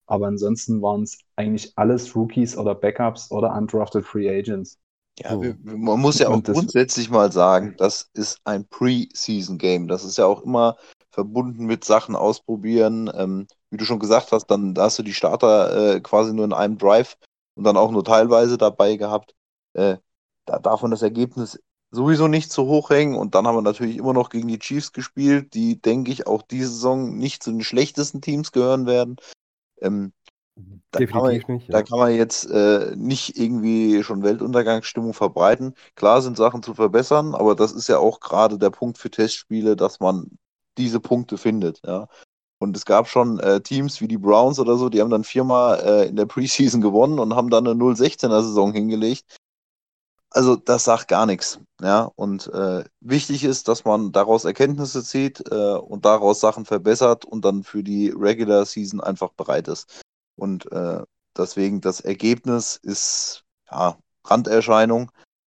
aber ansonsten waren es eigentlich alles Rookies oder Backups oder undrafted Free Agents. Ja, So. wir, man muss ja auch Und das- grundsätzlich mal sagen, das ist ein Pre-Season-Game. Das ist ja auch immer verbunden mit Sachen ausprobieren. Ähm, wie du schon gesagt hast, dann da hast du die Starter äh, quasi nur in einem Drive und dann auch nur teilweise dabei gehabt. Äh, da darf man das Ergebnis sowieso nicht zu hoch hängen. Und dann haben wir natürlich immer noch gegen die Chiefs gespielt, die, denke ich, auch diese Saison nicht zu den schlechtesten Teams gehören werden. Ähm, Da kann, man, nicht. da Ja. kann man jetzt äh, nicht irgendwie schon Weltuntergangsstimmung verbreiten. Klar sind Sachen zu verbessern, aber das ist ja auch gerade der Punkt für Testspiele, dass man diese Punkte findet. Ja. Und es gab schon äh, Teams wie die Browns oder so, die haben dann viermal äh, in der Preseason gewonnen und haben dann eine 0-16er-Saison hingelegt. Also das sagt gar nichts. Ja. Und äh, wichtig ist, dass man daraus Erkenntnisse zieht äh, und daraus Sachen verbessert und dann für die Regular Season einfach bereit ist. Und äh, deswegen das Ergebnis ist ja Randerscheinung,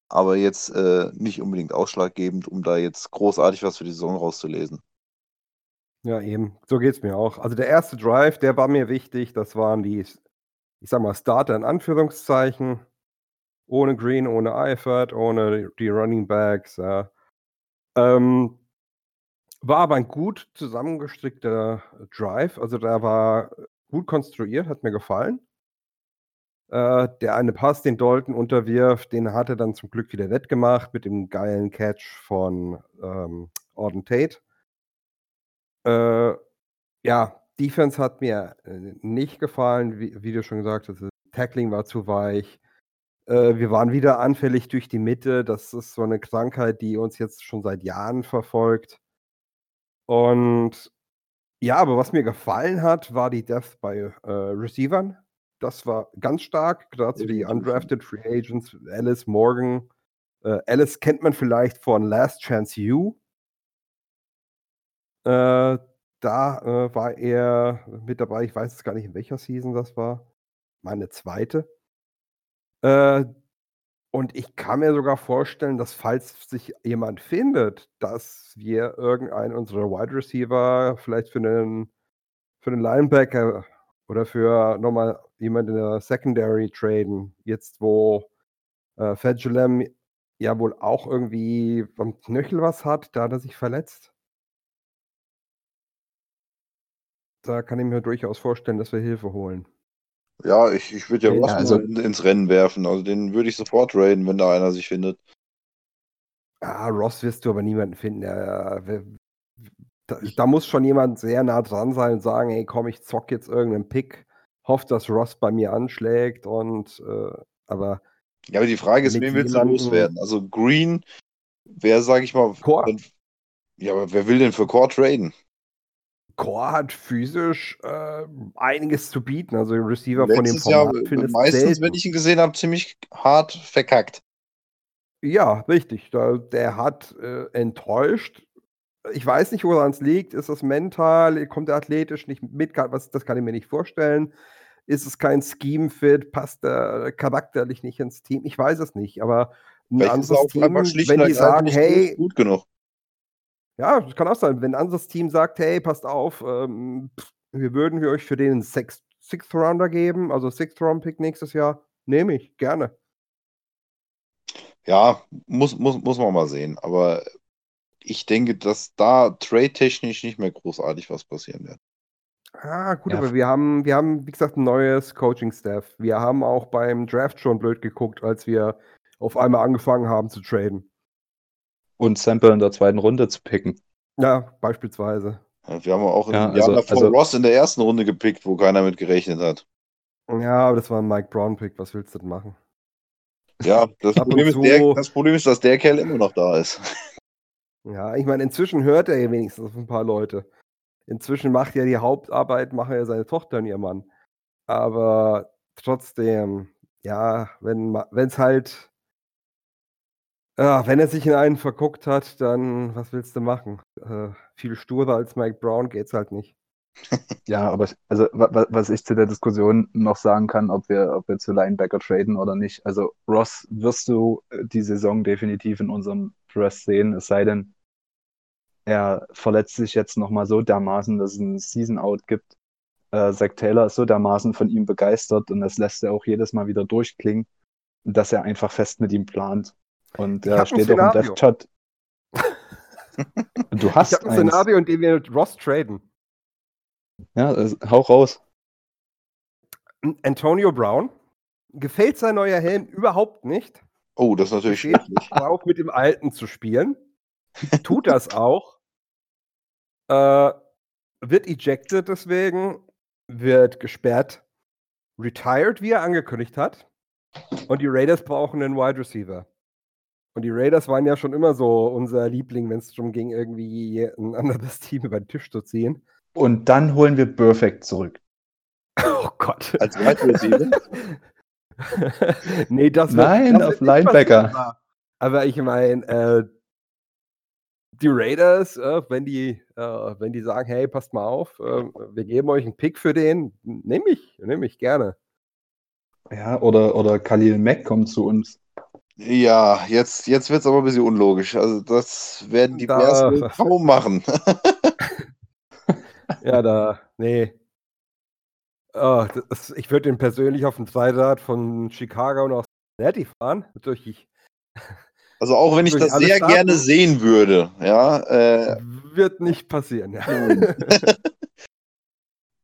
aber jetzt äh, nicht unbedingt ausschlaggebend, um da jetzt großartig was für die Saison rauszulesen. Ja, eben. So geht es mir auch. Also der erste Drive, der war mir wichtig. Das waren die, ich sag mal, Starter in Anführungszeichen. Ohne Green, ohne Eifert, ohne die Running Backs. Ja. Ähm, war aber ein gut zusammengestrickter Drive. Also der war gut konstruiert, hat mir gefallen. Äh, der eine Pass, den Dalton unterwirft, den hat er dann zum Glück wieder wettgemacht mit dem geilen Catch von ähm, Auden Tate. Äh, ja, Defense hat mir äh, nicht gefallen, wie, wie du schon gesagt hast. Tackling war zu weich. Äh, wir waren wieder anfällig durch die Mitte. Das ist so eine Krankheit, die uns jetzt schon seit Jahren verfolgt. Und ja, aber was mir gefallen hat, war die Depth bei äh, Receivern. Das war ganz stark, gerade so die undrafted Free Agents, Alice Morgan. Äh, Alice kennt man vielleicht von Last Chance U. Äh, da äh, war er mit dabei. Ich weiß jetzt gar nicht, in welcher Season das war. Meine zweite. Äh, und ich kann mir sogar vorstellen, dass falls sich jemand findet, dass wir irgendeinen unserer Wide Receiver vielleicht für einen, für einen Linebacker oder für nochmal jemanden in der Secondary traden, jetzt wo äh, Fedulem ja wohl auch irgendwie am Knöchel was hat, da hat er sich verletzt. Da kann ich mir durchaus vorstellen, dass wir Hilfe holen. Ja, ich, ich würde ja Ja, Ross also- in, ins Rennen werfen. Also den würde ich sofort raiden, wenn da einer sich findet. Ah, Ross wirst du aber niemanden finden. Da, da muss schon jemand sehr nah dran sein und sagen, ey, komm, ich zock jetzt irgendeinen Pick, hoffe, dass Ross bei mir anschlägt und äh, aber Ja, aber die Frage ist, wen willst du loswerden? Also Green, wer, sag ich mal, Core. wenn- ja, aber wer will denn für Core traden? Core hat physisch äh, einiges zu bieten. Also Receiver von dem Letztes Jahr, Format findest meistens, selten. wenn ich ihn gesehen habe, ziemlich hart verkackt. Ja, richtig. Da, der hat äh, enttäuscht. Ich weiß nicht, woran es liegt. Ist das mental? Kommt er athletisch nicht mit? Was, das kann ich mir nicht vorstellen. Ist es kein Scheme-Fit? Passt er charakterlich nicht ins Team? Ich weiß es nicht. Aber ein Vielleicht er anderes Team, wenn die sagen, hey, gut genug. Ja, das kann auch sein. Wenn ein anderes Team sagt, hey, passt auf, ähm, pff, wir würden wir euch für den Six, Sixth Rounder geben, also Sixth Round Pick nächstes Jahr, nehme ich, gerne. Ja, muss, muss, muss man mal sehen. Aber ich denke, dass da trade-technisch nicht mehr großartig was passieren wird. Ah, gut, Ja, aber wir haben, wir haben, wie gesagt, ein neues Coaching-Staff. Wir haben auch beim Draft schon blöd geguckt, als wir auf einmal angefangen haben zu traden. Und Sample in der zweiten Runde zu picken. Ja, beispielsweise. Wir haben auch Ja, also- davor also- Ross in der ersten Runde gepickt, wo keiner mit gerechnet hat. Ja, aber das war ein Mike Brown-Pick. Was willst du denn machen? Ja, das Ab und Problem, ist zu- der, das Problem ist, dass der Kerl immer noch da ist. Ja, ich meine, inzwischen hört er ja wenigstens auf ein paar Leute. Inzwischen macht ja die Hauptarbeit, macht ja seine Tochter und ihr Mann. Aber trotzdem, ja, wenn es halt, ja, wenn er sich in einen verguckt hat, dann was willst du machen? Äh, viel sturer als Mike Brown geht's halt nicht. Ja, aber also wa- wa- was ich zu der Diskussion noch sagen kann, ob wir, ob wir zu Linebacker traden oder nicht. Also Ross wirst du äh, die Saison definitiv in unserem Dress sehen, es sei denn, er verletzt sich jetzt nochmal so dermaßen, dass es einen Season-Out gibt. Äh, Zach Taylor ist so dermaßen von ihm begeistert und das lässt er auch jedes Mal wieder durchklingen, dass er einfach fest mit ihm plant. Und Ich er hab ein steht auch im. Death-Chat. Du Ich hast habe ein eins. Szenario, in dem wir mit Ross traden. Ja, also, hau raus. Antonio Brown gefällt sein neuer Helm überhaupt nicht. Oh, das ist natürlich schrecklich. drauf, mit dem alten zu spielen. Tut das auch. Äh, wird ejected deswegen, wird gesperrt. retired, wie er angekündigt hat. Und die Raiders brauchen einen Wide Receiver. Und die Raiders waren ja schon immer so unser Liebling, wenn es darum ging, irgendwie ein anderes Team über den Tisch zu ziehen. Und dann holen wir Perfect zurück. Oh Gott. Als Wide Receiver? nee, das Nein, das auf Linebacker. aber ich meine, äh, die Raiders, äh, wenn, die, äh, wenn die sagen, hey, passt mal auf, äh, wir geben euch einen Pick für den, nehme ich, nehme ich gerne. Ja, oder, oder Khalil Mack kommt zu uns. Ja, jetzt, jetzt wird es aber ein bisschen unlogisch. Also das werden die Da- Bears kaum machen. Ja, da, nee. Oh, das, ich würde den persönlich auf dem Zweirad von Chicago nach Cincinnati fahren. Durch Also auch wenn ich das sehr gerne sehen würde, ja, äh, wird nicht passieren. Ja.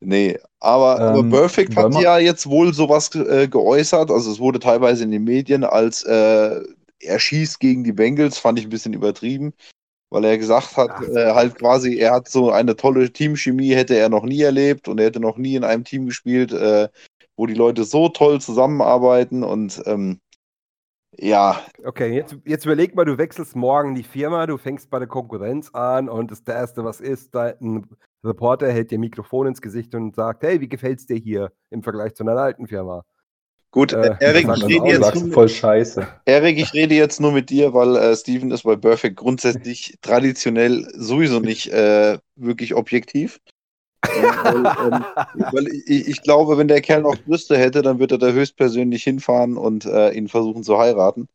nee, aber, aber Ähm, Perfect wollen hat ja jetzt wohl sowas äh, geäußert, also es wurde teilweise in den Medien als äh, er schießt gegen die Bengals, fand ich ein bisschen übertrieben, weil er gesagt hat, Ach. äh, halt quasi, er hat so eine tolle Teamchemie, hätte er noch nie erlebt und er hätte noch nie in einem Team gespielt, äh, wo die Leute so toll zusammenarbeiten und ähm, ja, Okay, jetzt, jetzt überleg mal, du wechselst morgen die Firma, du fängst bei der Konkurrenz an und das Erste, was ist, da ein Reporter hält dir Mikrofon ins Gesicht und sagt, hey, wie gefällt's dir hier im Vergleich zu einer alten Firma? gut, Äh, Erik, das ich rede jetzt sagst du voll scheiße. Erik, ich rede jetzt nur mit dir, weil äh, Steven ist bei Perfect grundsätzlich traditionell sowieso nicht äh, wirklich objektiv. Weil, ähm, weil ich, ich glaube, wenn der Kerl noch Brüste hätte, dann würde er da höchstpersönlich hinfahren und äh, ihn versuchen zu heiraten.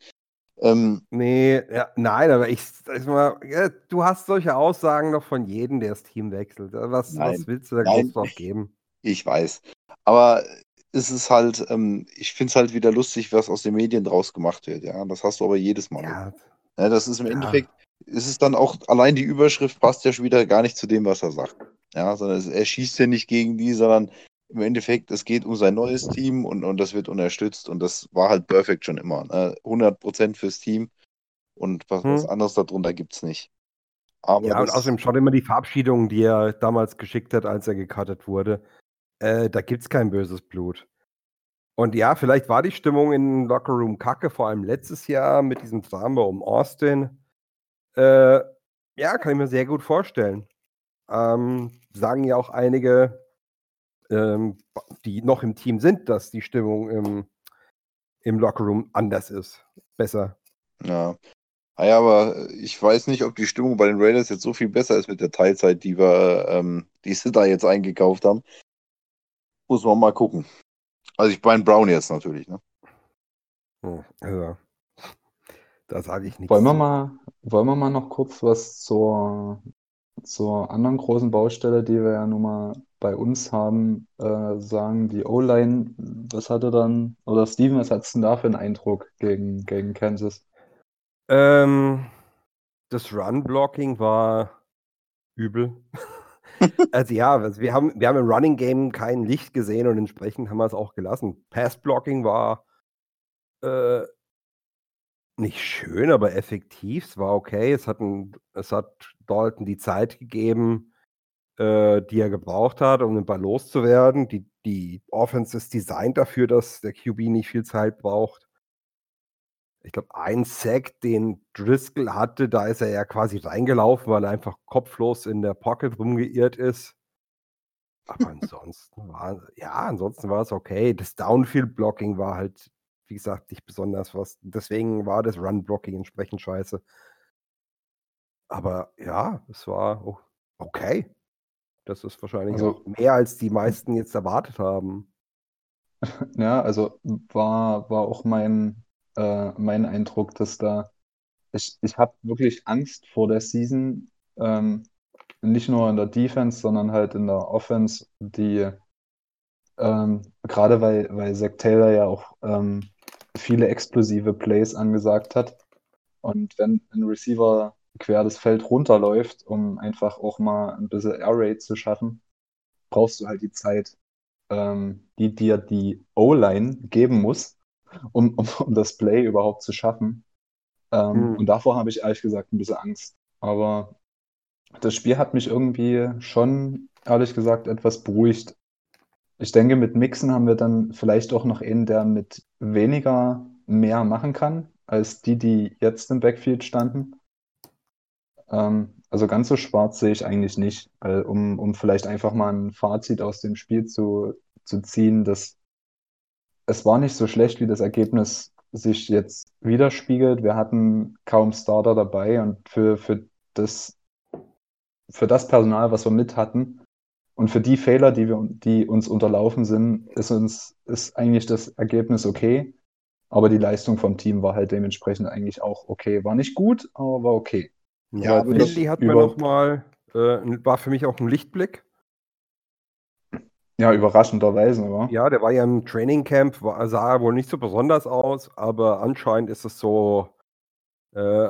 Ähm, Nee, ja, nein, aber ich sag mal, ja, du hast solche Aussagen doch von jedem, der das Team wechselt. Was, Nein, was willst du da groß drauf geben? ich weiß. Aber es ist halt, ähm, ich finde es halt wieder lustig, was aus den Medien draus gemacht wird. Ja, das hast du aber jedes Mal. Ja, Ja, das ist im. Endeffekt, ist es dann auch, allein die Überschrift passt ja schon wieder gar nicht zu dem, was er sagt. Ja, sondern es, er schießt ja nicht gegen die, sondern im Endeffekt, es geht um sein neues Team und, und das wird unterstützt und das war halt perfekt schon immer. Ne? 100% fürs Team und was, was Hm. anderes darunter gibt es nicht. Aber ja und außerdem schon immer die Verabschiedung, die er damals geschickt hat, als er gecuttet wurde. Äh, da gibt es kein böses Blut. Und ja, vielleicht war die Stimmung in Locker Room kacke, vor allem letztes Jahr mit diesem Drama um Austin. Äh, ja, kann ich mir sehr gut vorstellen. Ähm, sagen ja auch einige, ähm, die noch im Team sind, dass die Stimmung im, im Locker Room anders ist. Besser. ja. Ah ja, aber ich weiß nicht, ob die Stimmung bei den Raiders jetzt so viel besser ist mit der Teilzeit, die wir, ähm, die sie da jetzt eingekauft haben. Muss man mal gucken. Also ich meine Brown jetzt natürlich, ne? Hm, also, da sage ich nichts. Wollen wir mal, wollen wir mal noch kurz was zur, zur anderen großen Baustelle, die wir ja nun mal bei uns haben, äh, sagen, die O-Line, was hatte dann, oder Steven, was hattest du denn da für einen Eindruck gegen, gegen Kansas? Ähm, das Run-Blocking war übel. also ja, also wir haben, wir haben im Running Game kein Licht gesehen und entsprechend haben wir es auch gelassen. Pass-Blocking war äh, nicht schön, aber effektiv. Es war okay. Es hat, ein, es hat Dalton die Zeit gegeben, äh, die er gebraucht hat, um den Ball loszuwerden. Die, die Offense ist designt dafür, dass der QB nicht viel Zeit braucht ich glaube, ein Sack, den Driscoll hatte, da ist er ja quasi reingelaufen, weil er einfach kopflos in der Pocket rumgeirrt ist. Aber ansonsten war, ja, ansonsten war es okay. Das Downfield-Blocking war halt, wie gesagt, nicht besonders was. Deswegen war das Run-Blocking entsprechend scheiße. Aber ja, es war okay. Das ist wahrscheinlich Also- mehr, als die meisten jetzt erwartet haben. Ja, also war, war auch mein, äh, mein Eindruck, dass da, ich, ich habe wirklich Angst vor der Season, ähm, nicht nur in der Defense, sondern halt in der Offense, die ähm, gerade weil, weil Zach Taylor ja auch ähm, viele explosive Plays angesagt hat. Und wenn ein Receiver quer das Feld runterläuft, um einfach auch mal ein bisschen Air Raid zu schaffen, brauchst du halt die Zeit, ähm, die dir die O-Line geben muss, um, um, um das Play überhaupt zu schaffen. Ähm, Hm. Und davor habe ich ehrlich gesagt ein bisschen Angst. Aber das Spiel hat mich irgendwie schon, ehrlich gesagt, etwas beruhigt. ich denke, mit Mixen haben wir dann vielleicht auch noch einen, der mit weniger mehr machen kann, als die, die jetzt im Backfield standen. Ähm, also ganz so schwarz sehe ich eigentlich nicht, weil, um, um vielleicht einfach mal ein Fazit aus dem Spiel zu, zu ziehen, dass es war nicht so schlecht, wie das Ergebnis sich jetzt widerspiegelt. Wir hatten kaum Starter dabei und für, für, das, für das Personal, was wir mit hatten, und für die Fehler, die, wir, die uns unterlaufen sind, ist uns ist eigentlich das Ergebnis okay. Aber die Leistung vom Team war halt dementsprechend eigentlich auch okay. War nicht gut, aber war okay. Ja, aber Lindy hat mir noch mal, äh, war für mich auch ein Lichtblick. Ja, überraschenderweise, oder? Ja, der war ja im Trainingcamp, war, sah wohl nicht so besonders aus, aber anscheinend ist es so, äh,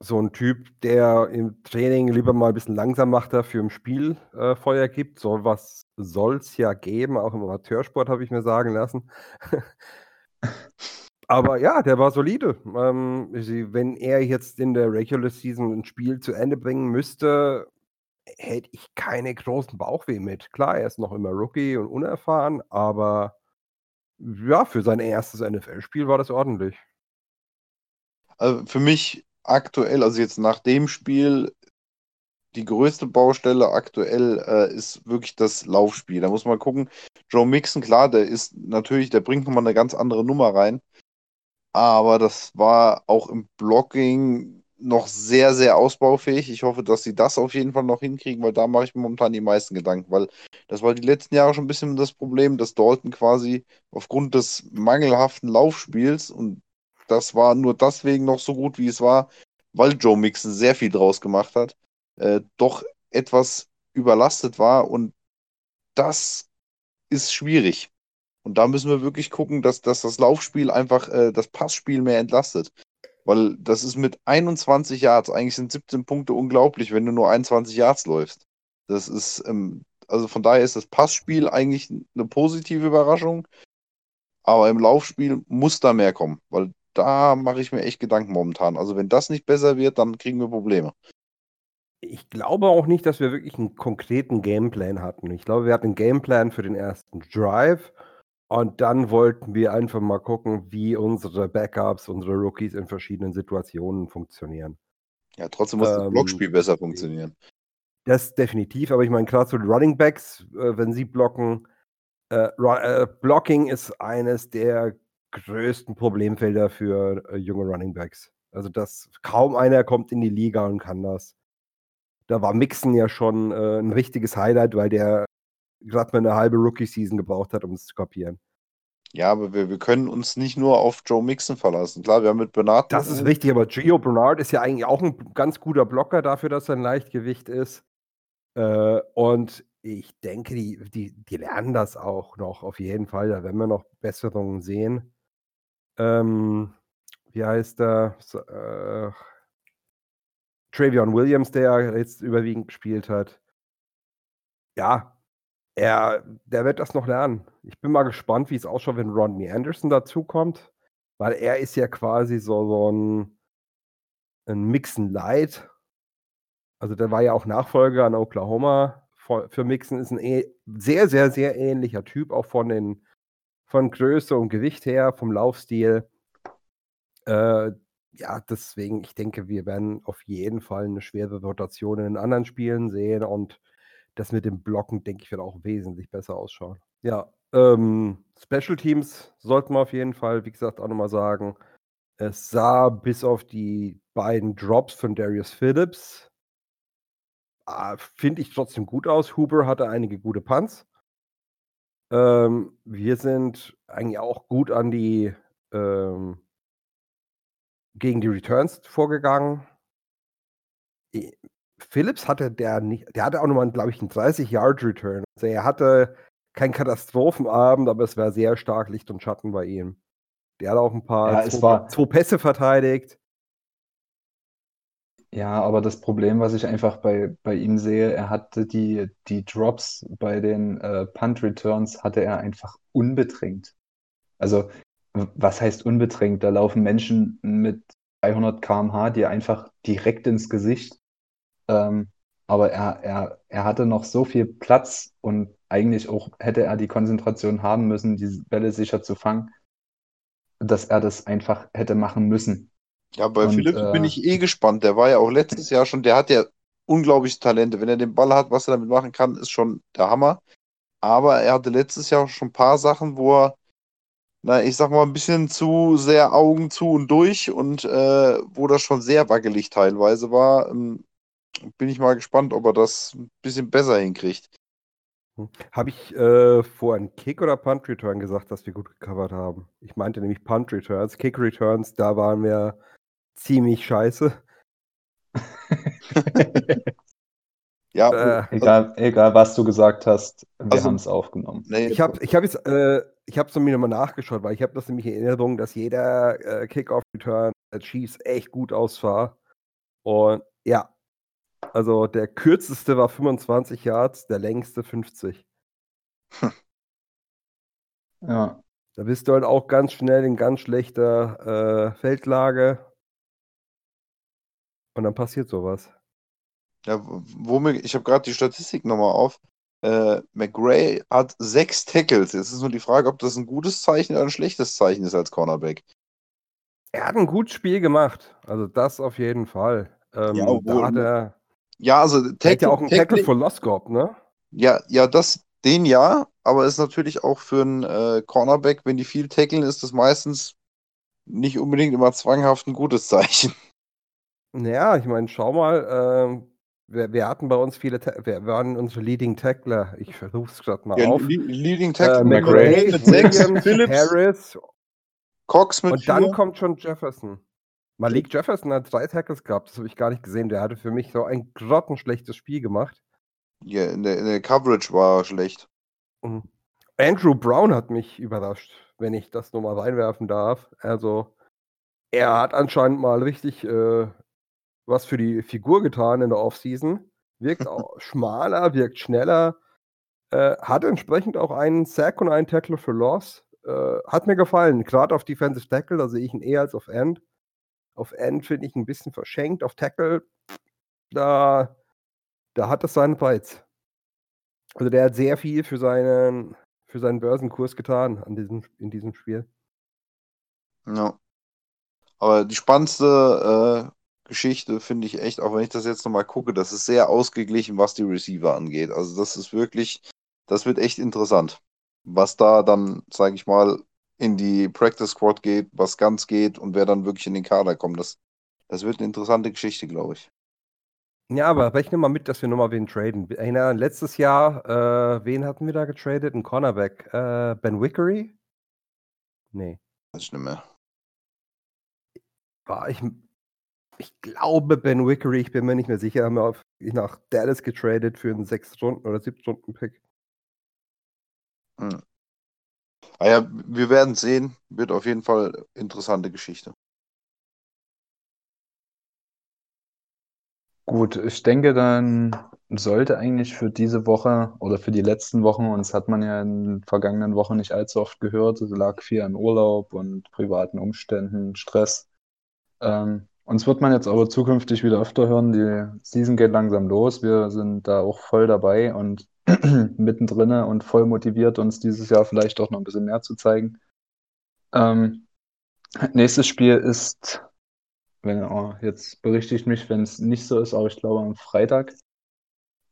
so ein Typ, der im Training lieber mal ein bisschen langsam macht, dafür im Spiel äh, Feuer gibt. So was soll es ja geben, auch im Amateursport habe ich mir sagen lassen. Aber ja, der war solide. Ähm, wenn er jetzt in der Regular Season ein Spiel zu Ende bringen müsste, hätte ich keine großen Bauchweh mit. Klar, er ist noch immer Rookie und unerfahren, aber ja, für sein erstes NFL-Spiel war das ordentlich. Also für mich aktuell, also jetzt nach dem Spiel, die größte Baustelle aktuell äh, ist wirklich das Laufspiel. Da muss man gucken. Joe Mixon, klar, der ist natürlich, der bringt nochmal eine ganz andere Nummer rein. Aber das war auch im Blocking noch sehr, sehr ausbaufähig. Ich hoffe, dass sie das auf jeden Fall noch hinkriegen, weil da mache ich mir momentan die meisten Gedanken, weil das war die letzten Jahre schon ein bisschen das Problem, dass Dalton quasi aufgrund des mangelhaften Laufspiels und das war nur deswegen noch so gut, wie es war, weil Joe Mixon sehr viel draus gemacht hat, äh, doch etwas überlastet war und das ist schwierig. Und da müssen wir wirklich gucken, dass, dass das Laufspiel einfach äh, das Passspiel mehr entlastet. Weil das ist mit 21 Yards, eigentlich sind 17 Punkte unglaublich, wenn du nur 21 Yards läufst. Das ist, ähm, also von daher ist das Passspiel eigentlich eine positive Überraschung. Aber im Laufspiel muss da mehr kommen, weil da mache ich mir echt Gedanken momentan. Also wenn das nicht besser wird, dann kriegen wir Probleme. Ich glaube auch nicht, dass wir wirklich einen konkreten Gameplan hatten. Ich glaube, wir hatten einen Gameplan für den ersten Drive und dann wollten wir einfach mal gucken, wie unsere Backups, unsere Rookies in verschiedenen Situationen funktionieren. Ja, trotzdem muss ähm, das Blockspiel besser funktionieren. Das definitiv, aber ich meine, so die Running Backs, äh, wenn sie blocken, äh, äh, Blocking ist eines der größten Problemfelder für äh, junge Running Backs. Also das kaum einer kommt in die Liga und kann das. Da war Mixen ja schon äh, ein richtiges Highlight, weil der gerade mal eine halbe Rookie-Season gebraucht hat, um es zu kapieren. Ja, aber wir, wir können uns nicht nur auf Joe Mixon verlassen. Klar, wir haben mit Bernard. Das ist richtig, aber Gio Bernard ist ja eigentlich auch ein ganz guter Blocker dafür, dass er ein Leichtgewicht ist. Äh, und ich denke, die, die, die lernen das auch noch auf jeden Fall. Da werden wir noch Besserungen sehen. Ähm, wie heißt der? Äh, Travion Williams, der jetzt überwiegend gespielt hat. Ja, er, der wird das noch lernen. Ich bin mal gespannt, wie es ausschaut, wenn Rodney Anderson dazukommt, weil er ist ja quasi so, so ein, ein Mixen Light. Also der war ja auch Nachfolger an Oklahoma. Für Mixen ist ein e sehr, sehr, sehr ähnlicher Typ, auch von den von Größe und Gewicht her, vom Laufstil. Äh, ja, deswegen, ich denke, wir werden auf jeden Fall eine schwere Rotation in den anderen Spielen sehen und das mit dem Blocken, denke ich, wird auch wesentlich besser ausschauen. Ja, ähm, Special Teams sollten wir auf jeden Fall, wie gesagt, auch nochmal sagen. Es sah bis auf die beiden Drops von Darius Phillips, äh, finde ich trotzdem gut aus. Huber hatte einige gute Punts. Ähm, wir sind eigentlich auch gut an die ähm, gegen die Returns vorgegangen. Phillips hatte der nicht, der hatte auch nochmal, glaube ich, einen 30-Yard-Return. Also er hatte keinen Katastrophenabend, aber es war sehr stark Licht und Schatten bei ihm. Der hat auch ein paar ja, zwei, war, zwei Pässe verteidigt. Ja, aber das Problem, was ich einfach bei, bei ihm sehe, er hatte die, die Drops bei den äh, Punt-Returns, hatte er einfach unbedrängt. Also, was heißt unbedrängt? Da laufen Menschen mit 300 km/h dir einfach direkt ins Gesicht. Ähm, aber er, er, er hatte noch so viel Platz und eigentlich auch hätte er die Konzentration haben müssen, diese Bälle sicher zu fangen, dass er das einfach hätte machen müssen. Ja, bei Und, Philipp äh, bin ich eh gespannt. Der war ja auch letztes Jahr schon, der hat ja unglaubliche Talente. Wenn er den Ball hat, was er damit machen kann, ist schon der Hammer. Aber er hatte letztes Jahr schon ein paar Sachen, wo er, na, ich sag mal, ein bisschen zu sehr Augen zu und durch und äh, wo das schon sehr wackelig teilweise war. Bin ich mal gespannt, ob er das ein bisschen besser hinkriegt. Habe ich äh, vor einem Kick oder Punt Return gesagt, dass wir gut gecovert haben? Ich meinte nämlich Punt Returns. Kick Returns, da waren wir ziemlich scheiße. Ja, Äh, Egal, egal was du gesagt hast, wir Also- haben es aufgenommen. nee, Ich habe ich hab jetzt, äh, ich habe es mir nochmal nachgeschaut, weil ich habe das nämlich in Erinnerung, dass jeder äh, Kickoff-Return der Chiefs echt gut ausfah. Und ja, also der kürzeste war 25 Yards, der längste 50. Ja, Da bist du halt auch ganz schnell in ganz schlechter äh, Feldlage. Und dann passiert sowas. Ja, wo mir, ich habe gerade die Statistik nochmal auf. Äh, McRae hat sechs Tackles. Jetzt ist nur die Frage, ob das ein gutes Zeichen oder ein schlechtes Zeichen ist als Cornerback. Er hat ein gutes Spiel gemacht. Also das auf jeden Fall. Ähm, Ja, obwohl- da hat er, Ja, also er hat ja auch einen Tackle Tackling- für Loss gehabt, ne? Ja, ja, das, den ja, aber ist natürlich auch für einen äh, Cornerback, wenn die viel tackeln, ist das meistens nicht unbedingt immer zwanghaft ein gutes Zeichen. Naja, ich meine, schau mal, ähm, wir, wir hatten bei uns viele, wir waren unsere Leading Tackler. Ich versuche es gerade mal Ja, auf. Le Leading Äh, Tackle McRae, mit sechs, Williams, Phillips, Harris Cox mit und dann vier. kommt schon Jefferson. Malik Jefferson hat drei Tackles gehabt, das habe ich gar nicht gesehen. Der hatte für mich so ein grottenschlechtes Spiel gemacht. Ja, in der, in der Coverage war er schlecht. Und Andrew Brown hat mich überrascht, wenn ich das nochmal reinwerfen darf. Also, er hat anscheinend mal richtig äh, was für die Figur getan in der Offseason. Wirkt auch schmaler, wirkt schneller. Äh, hat entsprechend auch einen Sack und einen Tackle für Loss. Äh, hat mir gefallen. Gerade auf Defensive Tackle, da sehe ich ihn eher als auf End. Auf End finde ich ein bisschen verschenkt. Auf Tackle, da, da hat es seinen Reiz. Also der hat sehr viel für seinen, für seinen Börsenkurs getan an diesem, in diesem Spiel. Ja. Aber die spannendste äh, Geschichte finde ich echt, auch wenn ich das jetzt nochmal gucke, das ist sehr ausgeglichen, was die Receiver angeht. Also das ist wirklich, das wird echt interessant. Was da dann, sage ich mal, in die Practice Squad geht, was ganz geht und wer dann wirklich in den Kader kommt. Das, das wird eine interessante Geschichte, glaube ich. Ja, aber rechne mal mit, dass wir nochmal wen traden. Erinner, letztes Jahr, äh, wen hatten wir da getradet? Ein Cornerback. Äh, ben Wickery? Nee. Weiß ich nicht mehr. War ich, ich glaube Ben Wickery, ich bin mir nicht mehr sicher, haben wir auf, nach Dallas getradet für einen 6 Stunden oder 7 Stunden Pick. Ah wir werden sehen. Wird auf jeden Fall interessante Geschichte. Gut, ich denke, dann sollte eigentlich für diese Woche oder für die letzten Wochen, und das hat man ja in den vergangenen Wochen nicht allzu oft gehört, es lag viel an Urlaub und privaten Umständen, Stress. Ähm, uns wird man jetzt aber zukünftig wieder öfter hören. Die Season geht langsam los. Wir sind da auch voll dabei und mittendrin und voll motiviert, uns dieses Jahr vielleicht auch noch ein bisschen mehr zu zeigen. Ähm, nächstes Spiel ist, wenn, oh, jetzt berichte ich mich, wenn es nicht so ist, aber ich glaube am Freitag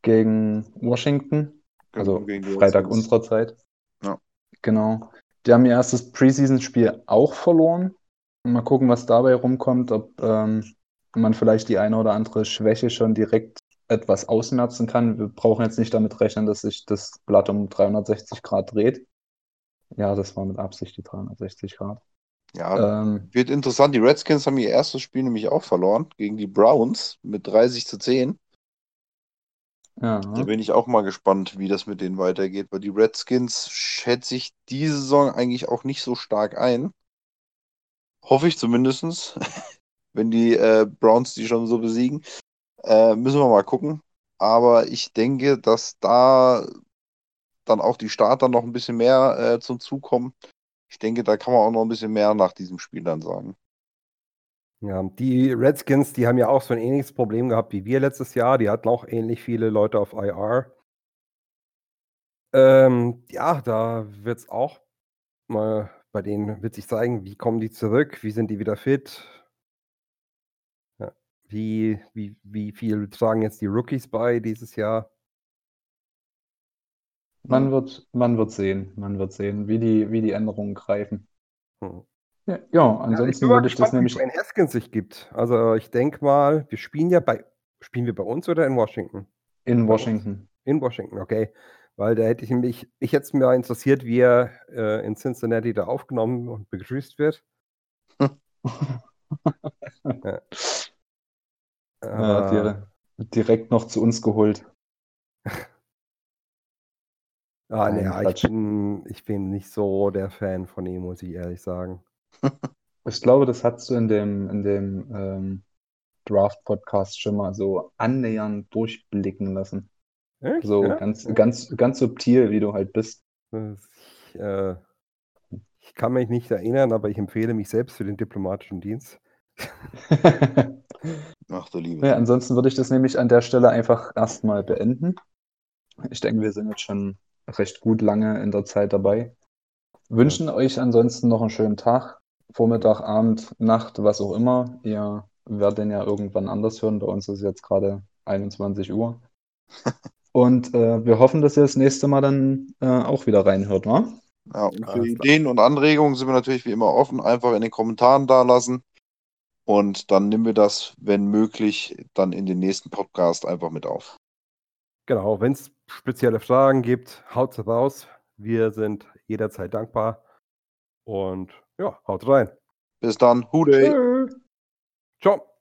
gegen Washington. Also Gegen Freitag Redskins. unserer Zeit. Ja. Genau. Die haben ihr erstes Preseason-Spiel auch verloren. Mal gucken, was dabei rumkommt, ob ähm, man vielleicht die eine oder andere Schwäche schon direkt etwas ausmerzen kann. Wir brauchen jetzt nicht damit rechnen, dass sich das Blatt um 360 Grad dreht. Ja, das war mit Absicht die 360 Grad. Ja, Ähm, wird interessant. Die Redskins haben ihr erstes Spiel nämlich auch verloren gegen die Browns mit 30 zu 10. ja, Da bin ich auch mal gespannt, wie das mit denen weitergeht, weil die Redskins schätze ich diese Saison eigentlich auch nicht so stark ein. Hoffe ich zumindest, wenn die äh, Browns die schon so besiegen. Äh, müssen wir mal gucken. Aber ich denke, dass da dann auch die Starter noch ein bisschen mehr äh, zum Zug kommen. Ich denke, da kann man auch noch ein bisschen mehr nach diesem Spiel dann sagen. Ja, die Redskins, die haben ja auch so ein ähnliches Problem gehabt wie wir letztes Jahr. Die hatten auch ähnlich viele Leute auf IR. Ähm, ja, da wird es auch mal bei denen wird sich zeigen, wie kommen die zurück, wie sind die wieder fit. Wie, wie, wie viel tragen jetzt die Rookies bei dieses Jahr? Man wird, man wird sehen, man wird sehen, wie die, wie die Änderungen greifen. Hm. Ja, ja ansonsten mal würde ich das nämlich Dwayne Haskins sich gibt. Also ich denke mal, wir spielen ja bei, spielen wir bei uns oder in Washington? in. Washington. In Washington, okay. Weil da hätte ich mich, ich hätte es mir interessiert, wie er äh, in Cincinnati da aufgenommen und begrüßt wird. Ja. Ja, Aber dir, direkt noch zu uns geholt. ah, Nein, nee, ja, ich bin, ich bin nicht so der Fan von ihm, muss ich ehrlich sagen. Ich glaube, das hast du in dem, in dem ähm, Draft-Podcast schon mal so annähernd durchblicken lassen. Echt? So Ja? ganz, ganz, ganz subtil, wie du halt bist. Ich, äh, ich kann mich nicht erinnern, aber ich empfehle mich selbst für den diplomatischen Dienst. Ach du Liebe. Ja, ansonsten würde ich das nämlich an der Stelle einfach erstmal beenden. Ich denke, wir sind jetzt schon recht gut lange in der Zeit dabei. Wünschen euch ansonsten noch einen schönen Tag, Vormittag, Abend, Nacht, was auch immer. Ihr werdet den ja irgendwann anders hören. Bei uns ist jetzt gerade 21 Uhr. Und äh, wir hoffen, dass ihr das nächste Mal dann äh, auch wieder reinhört, wa? Ja, und für. Ideen und Anregungen sind wir natürlich wie immer offen. Einfach in den Kommentaren da lassen. Und dann nehmen wir das, wenn möglich, dann in den nächsten Podcast einfach mit auf. Genau, wenn es spezielle Fragen gibt, haut raus. Wir sind jederzeit dankbar. Und ja, haut rein. Bis dann. Tschö. Ciao.